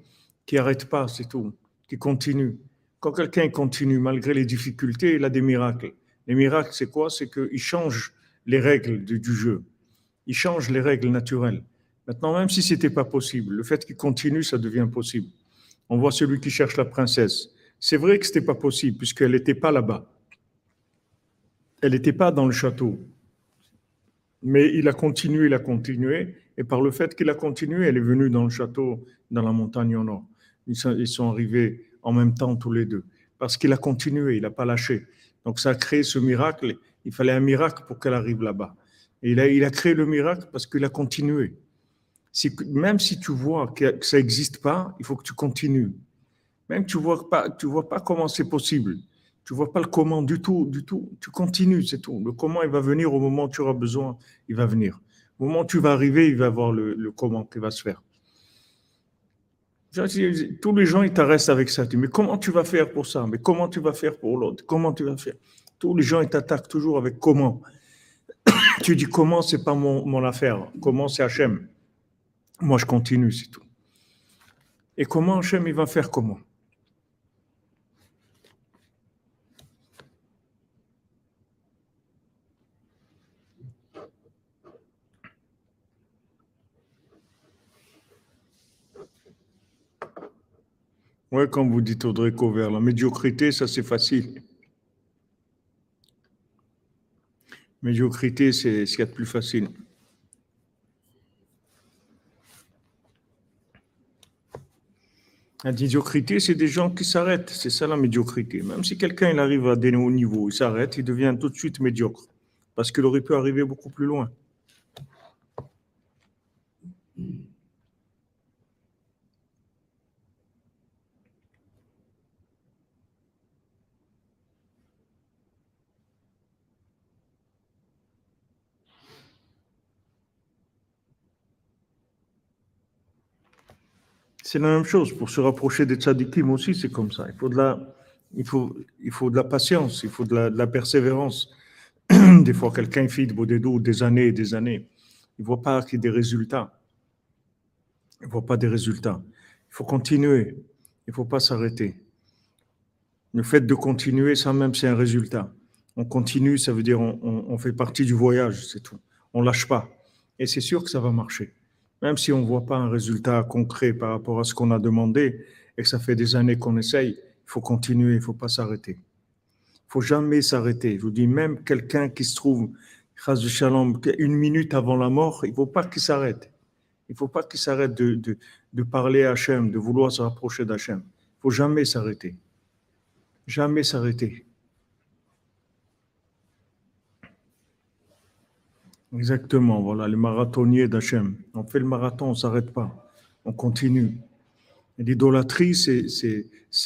qui n'arrêtent pas, c'est tout, qui continuent. Quand quelqu'un continue malgré les difficultés, il a des miracles. Les miracles, c'est quoi? C'est qu'il change les règles du, jeu. Il change les règles naturelles. Maintenant, même si ce n'était pas possible, le fait qu'il continue, ça devient possible. On voit celui qui cherche la princesse. C'est vrai que ce n'était pas possible puisqu'elle n'était pas là-bas. Elle n'était pas dans le château. Mais il a continué, il a continué, et par le fait qu'il a continué, elle est venue dans le château, dans la montagne au nord. Ils sont, arrivés en même temps tous les deux, parce qu'il a continué, il n'a pas lâché. Donc ça a créé ce miracle. Il fallait un miracle pour qu'elle arrive là-bas. Et il a, créé le miracle parce qu'il a continué. même si tu vois que, ça n'existe pas, il faut que tu continues. Même tu vois pas, tu vois pas comment c'est possible. Tu vois pas le comment du tout, du tout. Tu continues, c'est tout. Le comment, il va venir au moment où tu auras besoin, il va venir. Au moment où tu vas arriver, il va voir le, comment qui va se faire. Tous les gens, ils t'arrestent avec ça. mais comment tu vas faire pour ça? Mais comment tu vas faire pour l'autre? Comment tu vas faire? Tous les gens, ils t'attaquent toujours avec comment? tu dis comment, c'est pas mon, mon affaire. Comment, c'est Hachem. Moi, je continue, c'est tout. Et comment Hachem, il va faire comment? Ouais, comme vous dites Audrey Cover, la médiocrité, ça c'est facile. Médiocrité, c'est ce qu'il y a de plus facile. La médiocrité, c'est des gens qui s'arrêtent. C'est ça la médiocrité. Même si quelqu'un arrive à des hauts niveaux, il s'arrête, il devient tout de suite médiocre. Parce qu'il aurait pu arriver beaucoup plus loin. C'est la même chose. Pour se rapprocher des tzadikim aussi, c'est comme ça. Il faut de la, il faut, il faut de la patience, il faut de la, persévérance. Des fois, quelqu'un fait des des années et des années. Il ne voit pas qu'il des résultats. Il ne voit pas des résultats. Il faut continuer. Il ne faut pas s'arrêter. Le fait de continuer, ça même, c'est un résultat. On continue, ça veut dire on, on fait partie du voyage, c'est tout. On lâche pas. Et c'est sûr que ça va marcher. Même si on ne voit pas un résultat concret par rapport à ce qu'on a demandé et que ça fait des années qu'on essaye, il faut continuer, il ne faut pas s'arrêter. Il faut jamais s'arrêter. Je vous dis, même quelqu'un qui se trouve, une minute avant la mort, il ne faut pas qu'il s'arrête. Il ne faut pas qu'il s'arrête de, de, de, parler à Hachem, de vouloir se rapprocher d'Hachem. Il ne faut jamais s'arrêter. Jamais s'arrêter. Exactement, voilà, les marathoniers d'Hachem. On fait le marathon, on ne s'arrête pas, on continue. L'idolâtrie, c'est,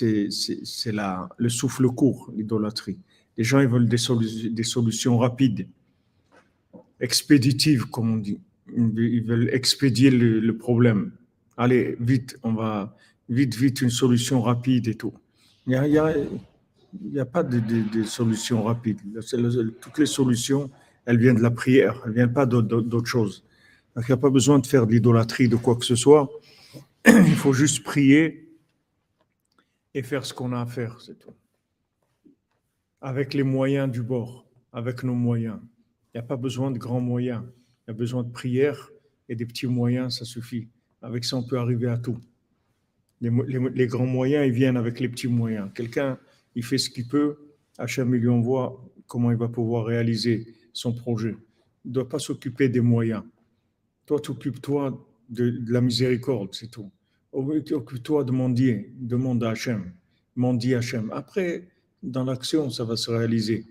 le souffle court, l'idolâtrie. Les gens, ils veulent des, des solutions rapides, expéditives, comme on dit. Ils veulent expédier le, problème. Allez, vite, on va, vite, vite, une solution rapide et tout. Il n'y a, y a, y a, pas de, de, de solution rapide. Toutes les solutions, elle vient de la prière, elle ne vient pas d'autre chose. il n'y a pas besoin de faire de l'idolâtrie de quoi que ce soit. Il faut juste prier et faire ce qu'on a à faire, c'est tout. Avec les moyens du bord, avec nos moyens. Il n'y a pas besoin de grands moyens. Il y a besoin de prière et des petits moyens, ça suffit. Avec ça, on peut arriver à tout. Les, grands moyens, ils viennent avec les petits moyens. Quelqu'un, il fait ce qu'il peut, Hachem, il lui envoie comment il va pouvoir réaliser son projet. Il ne doit pas s'occuper des moyens. Toi, t'occupe-toi de, la miséricorde, c'est tout. Occupe-toi de mendier, demande à Hachem, mendier à Hachem. Après, dans l'action, ça va se réaliser.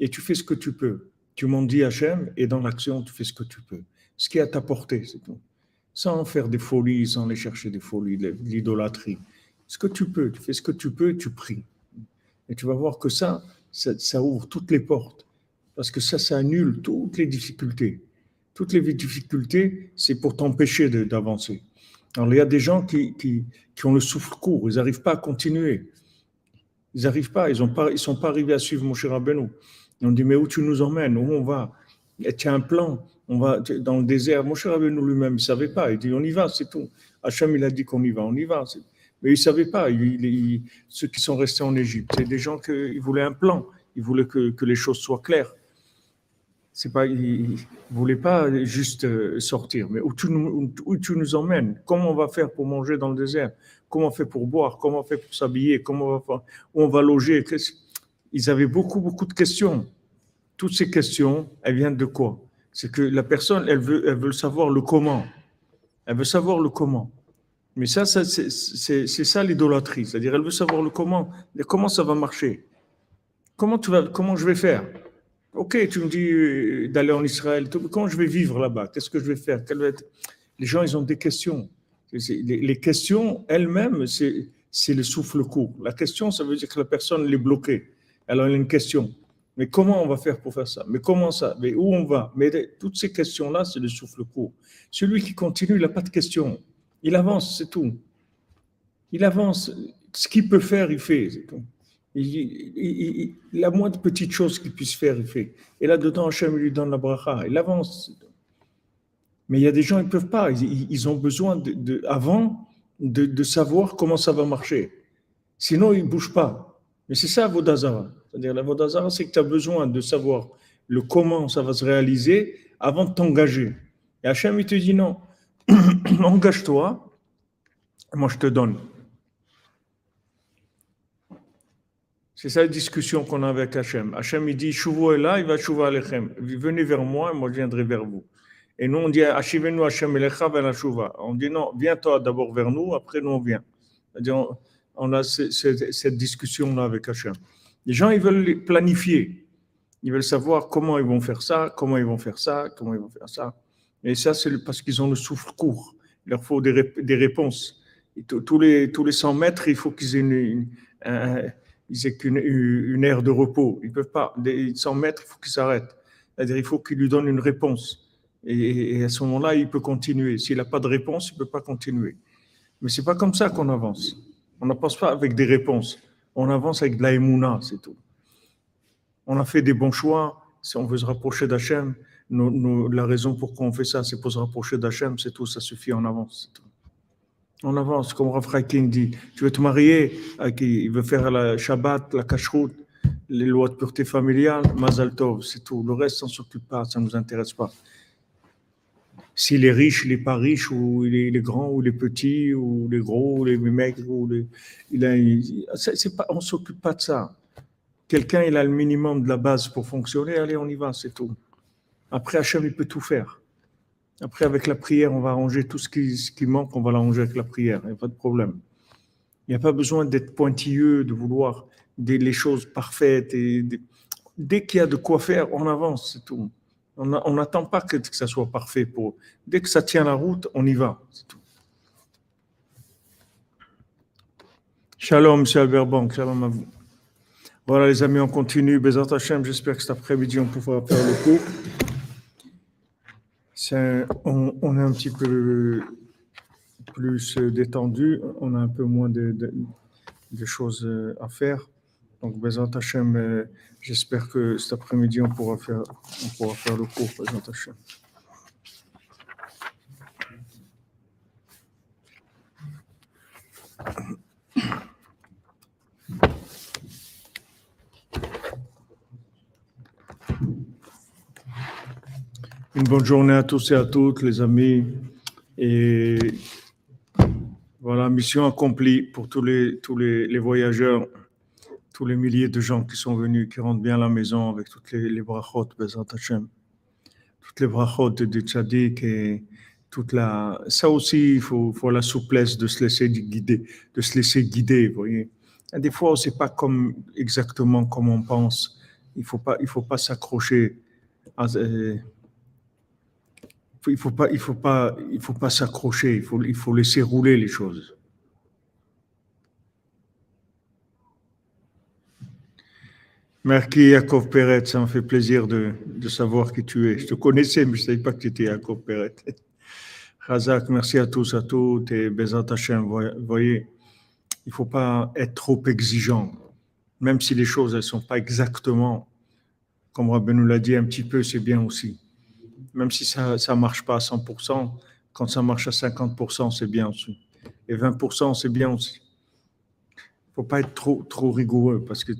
Et tu fais ce que tu peux. Tu mendies Hachem et dans l'action, tu fais ce que tu peux. Ce qui est à ta portée, c'est tout. Sans faire des folies, sans aller chercher des folies, l'idolâtrie. Ce que tu peux, tu fais ce que tu peux, tu pries. Et tu vas voir que ça, ça ouvre toutes les portes parce que ça, ça annule toutes les difficultés. Toutes les difficultés, c'est pour t'empêcher d'avancer. Alors, il y a des gens qui, qui, qui ont le souffle court, ils n'arrivent pas à continuer. Ils n'arrivent pas, ils ne sont pas arrivés à suivre mon cher Rabbeinu. Ils ont dit, mais où tu nous emmènes? Où on va? Tu as un plan, on va dans le désert. Mon cher Rabbeinu lui-même, il ne savait pas. Il dit, on y va, c'est tout. Hachem, il a dit qu'on y va, on y va. Mais il ne savait pas, ceux qui sont restés en Égypte. C'est des gens qui voulaient un plan, ils voulaient que les choses soient claires c'est pas, il voulait pas juste euh, sortir, mais où tu, nous, où tu nous emmènes Comment on va faire pour manger dans le désert? Comment on fait pour boire? Comment on fait pour s'habiller? Comment on va Où on va loger? Ils avaient beaucoup, beaucoup de questions. Toutes ces questions, elles viennent de quoi? C'est que la personne, elle veut, elle veut savoir le comment. Elle veut savoir le comment. Mais ça, ça c'est ça l'idolâtrie. C'est-à-dire, elle veut savoir le comment. Comment ça va marcher? Comment, tu vas, comment je vais faire? Ok, tu me dis euh, d'aller en Israël, comment je vais vivre là-bas? Qu'est-ce que je vais faire? Les gens, ils ont des questions. Les questions elles-mêmes, c'est le souffle court. La question, ça veut dire que la personne est bloquée. Elle a une question. Mais comment on va faire pour faire ça? Mais comment ça? Mais où on va? Mais toutes ces questions-là, c'est le souffle court. Celui qui continue, il n'a pas de questions. Il avance, c'est tout. Il avance. Ce qu'il peut faire, il fait, c'est tout. Il, la moindre petite chose qu'il puisse faire, il fait. Et là-dedans, Hachem lui donne la bracha. Il avance. Mais il y a des gens, ils ne peuvent pas. Ils, ont besoin, de, avant, de, savoir comment ça va marcher. Sinon, ils ne bougent pas. Mais c'est ça, Vodazara. C'est-à-dire, la Vodazara, c'est que tu as besoin de savoir le comment ça va se réaliser avant de t'engager. Et Hachem, il te dit non. Engage-toi. Moi, je te donne. C'est ça la discussion qu'on a avec Hachem. Hachem, il dit, Chouvo est là, il va Chouvo Alechem. Venez vers moi, moi je viendrai vers vous. Et nous, on dit, Achivenu Hachem Elecha la Chouva. On dit, non, viens toi d'abord vers nous, après nous on vient. On, a cette discussion-là avec Hachem. Les gens, ils veulent planifier. Ils veulent savoir comment ils vont faire ça, comment ils vont faire ça, comment ils vont faire ça. Et ça, c'est parce qu'ils ont le souffle court. Il leur faut des, réponses. tous, les, tous les 100 mètres, il faut qu'ils aient une, ils aient qu'une une aire de repos. Ils peuvent pas. 100 mètres, il faut qu'ils s'arrêtent. C'est-à-dire, il faut qu'ils lui donnent une réponse. Et, à ce moment-là, il peut continuer. S'il n'a pas de réponse, il ne peut pas continuer. Mais c'est pas comme ça qu'on avance. On n'avance pas avec des réponses. On avance avec de la émouna, c'est tout. On a fait des bons choix. Si on veut se rapprocher d'Hachem, la raison pour quoi on fait ça, c'est pour se rapprocher d'Hachem, c'est tout. Ça suffit, on avance, c'est tout. On avance, comme Rav King dit. Tu veux te marier, il veut faire la Shabbat, la Kashrut, les lois de pureté familiale, Mazal Tov, c'est tout. Le reste, on ne s'occupe pas, ça ne nous intéresse pas. S'il est riche, il n'est pas riche, ou il est, grand, ou il est petit, ou il est gros, ou il est maigre, ou il, a, pas, on ne s'occupe pas de ça. Quelqu'un, il a le minimum de la base pour fonctionner, allez, on y va, c'est tout. Après, Hachem, il peut tout faire. Après, avec la prière, on va arranger tout ce qui, manque, on va l'arranger avec la prière, il n'y a pas de problème. Il n'y a pas besoin d'être pointilleux, de vouloir les choses parfaites. Dès qu'il y a de quoi faire, on avance, c'est tout. On n'attend pas que, ça soit parfait. Pour, dès que ça tient la route, on y va, c'est tout. Shalom, M. Albert Bank, shalom à vous. Voilà, les amis, on continue. Bezat Hashem, j'espère que cet après-midi, on pourra faire le on, est un petit peu plus détendu, on a un peu moins de, choses à faire. Donc, Bezat Hashem, euh, j'espère que cet après-midi, on pourra faire, on pourra faire le cours, Bezat Hashem. Une bonne journée à tous et à toutes, les amis. Et voilà, mission accomplie pour tous les, tous les, voyageurs, tous les milliers de gens qui sont venus, qui rentrent bien à la maison avec toutes les, les brachot, Bezat Hashem. Toutes les brachot de Tzadik et toute la. Ça aussi, il faut, faut la souplesse de se laisser guider, de se laisser guider, vous voyez. des fois, ce n'est pas comme, exactement comme on pense. Il faut pas, faut pas s'accrocher à. Euh, il faut pas, il faut pas, il faut pas s'accrocher. Il faut, il faut laisser rouler les choses. Merci Yaakov Peret, ça me fait plaisir de, savoir qui tu es. Je te connaissais, mais je ne savais pas que tu étais Yaakov Peret. Razak, merci à tous, à toutes, et Bezat Hashem, voyez, il ne faut pas être trop exigeant, même si les choses ne sont pas exactement, comme Rabbi nous l'a dit un petit peu, c'est bien aussi même si ça ne marche pas à 100%, quand ça marche à 50%, c'est bien aussi. Et 20%, c'est bien aussi. Il ne faut pas être trop, trop rigoureux, parce que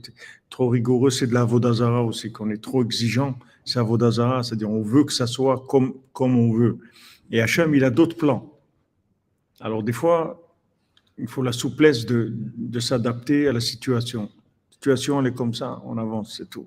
trop rigoureux, c'est de la Vodazara aussi. Quand on est trop exigeant, c'est Vodazara, c'est-à-dire on veut que ça soit comme, comme on veut. Et Hachem, il a d'autres plans. Alors des fois, il faut la souplesse de, de s'adapter à la situation. La situation, elle est comme ça, on avance, c'est tout.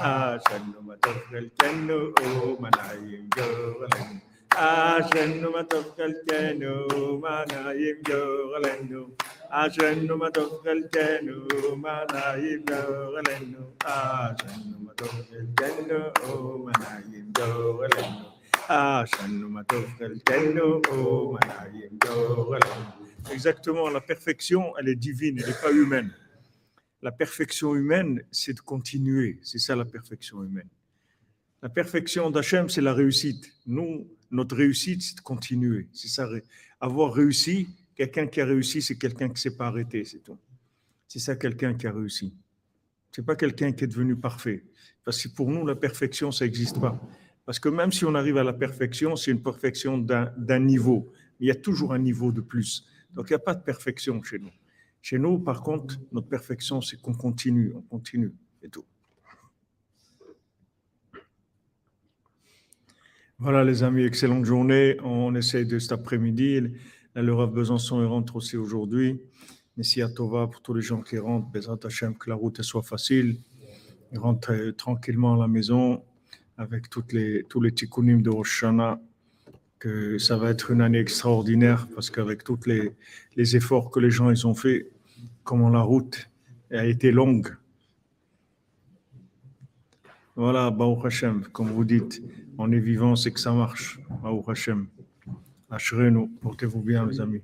Ashanu matofkal kenu manayim yoralenu. Ashanu matofkal kenu manayim yoralenu. Ashanu matofkal kenu manayim manayim. Exactement, la perfection, elle est divine, elle n'est pas humaine. La perfection humaine, c'est de continuer. C'est ça la perfection humaine. La perfection d'Hachem, c'est la réussite. Nous, notre réussite, c'est de continuer. C'est ça. Avoir réussi, Quelqu'un qui a réussi, c'est quelqu'un qui ne s'est pas arrêté, c'est tout. C'est ça quelqu'un qui a réussi. C'est pas quelqu'un qui est devenu parfait. Parce que pour nous, la perfection, ça n'existe pas. Parce que même si on arrive à la perfection, c'est une perfection d'un niveau. Il y a toujours un niveau de plus. Donc il n'y a pas de perfection chez nous. Chez nous, par contre, notre perfection, c'est qu'on continue, on continue et tout. Voilà les amis, excellente journée. On essaye de cet après-midi. Le Rav Besançon rentre aussi aujourd'hui. Messia Tova pour tous les gens qui rentrent. Bezrat Hashem, que la route soit facile. Ils rentrent euh, tranquillement à la maison avec toutes les, tous les tikkunim de Rosh que ça va être une année extraordinaire parce qu'avec tous les, efforts que les gens ils ont fait, comment la route a été longue. Voilà, Baruch Hashem, comme vous dites, on est vivant, c'est que ça marche. Baruch Hashem. Ashrenu, portez-vous bien, mes amis.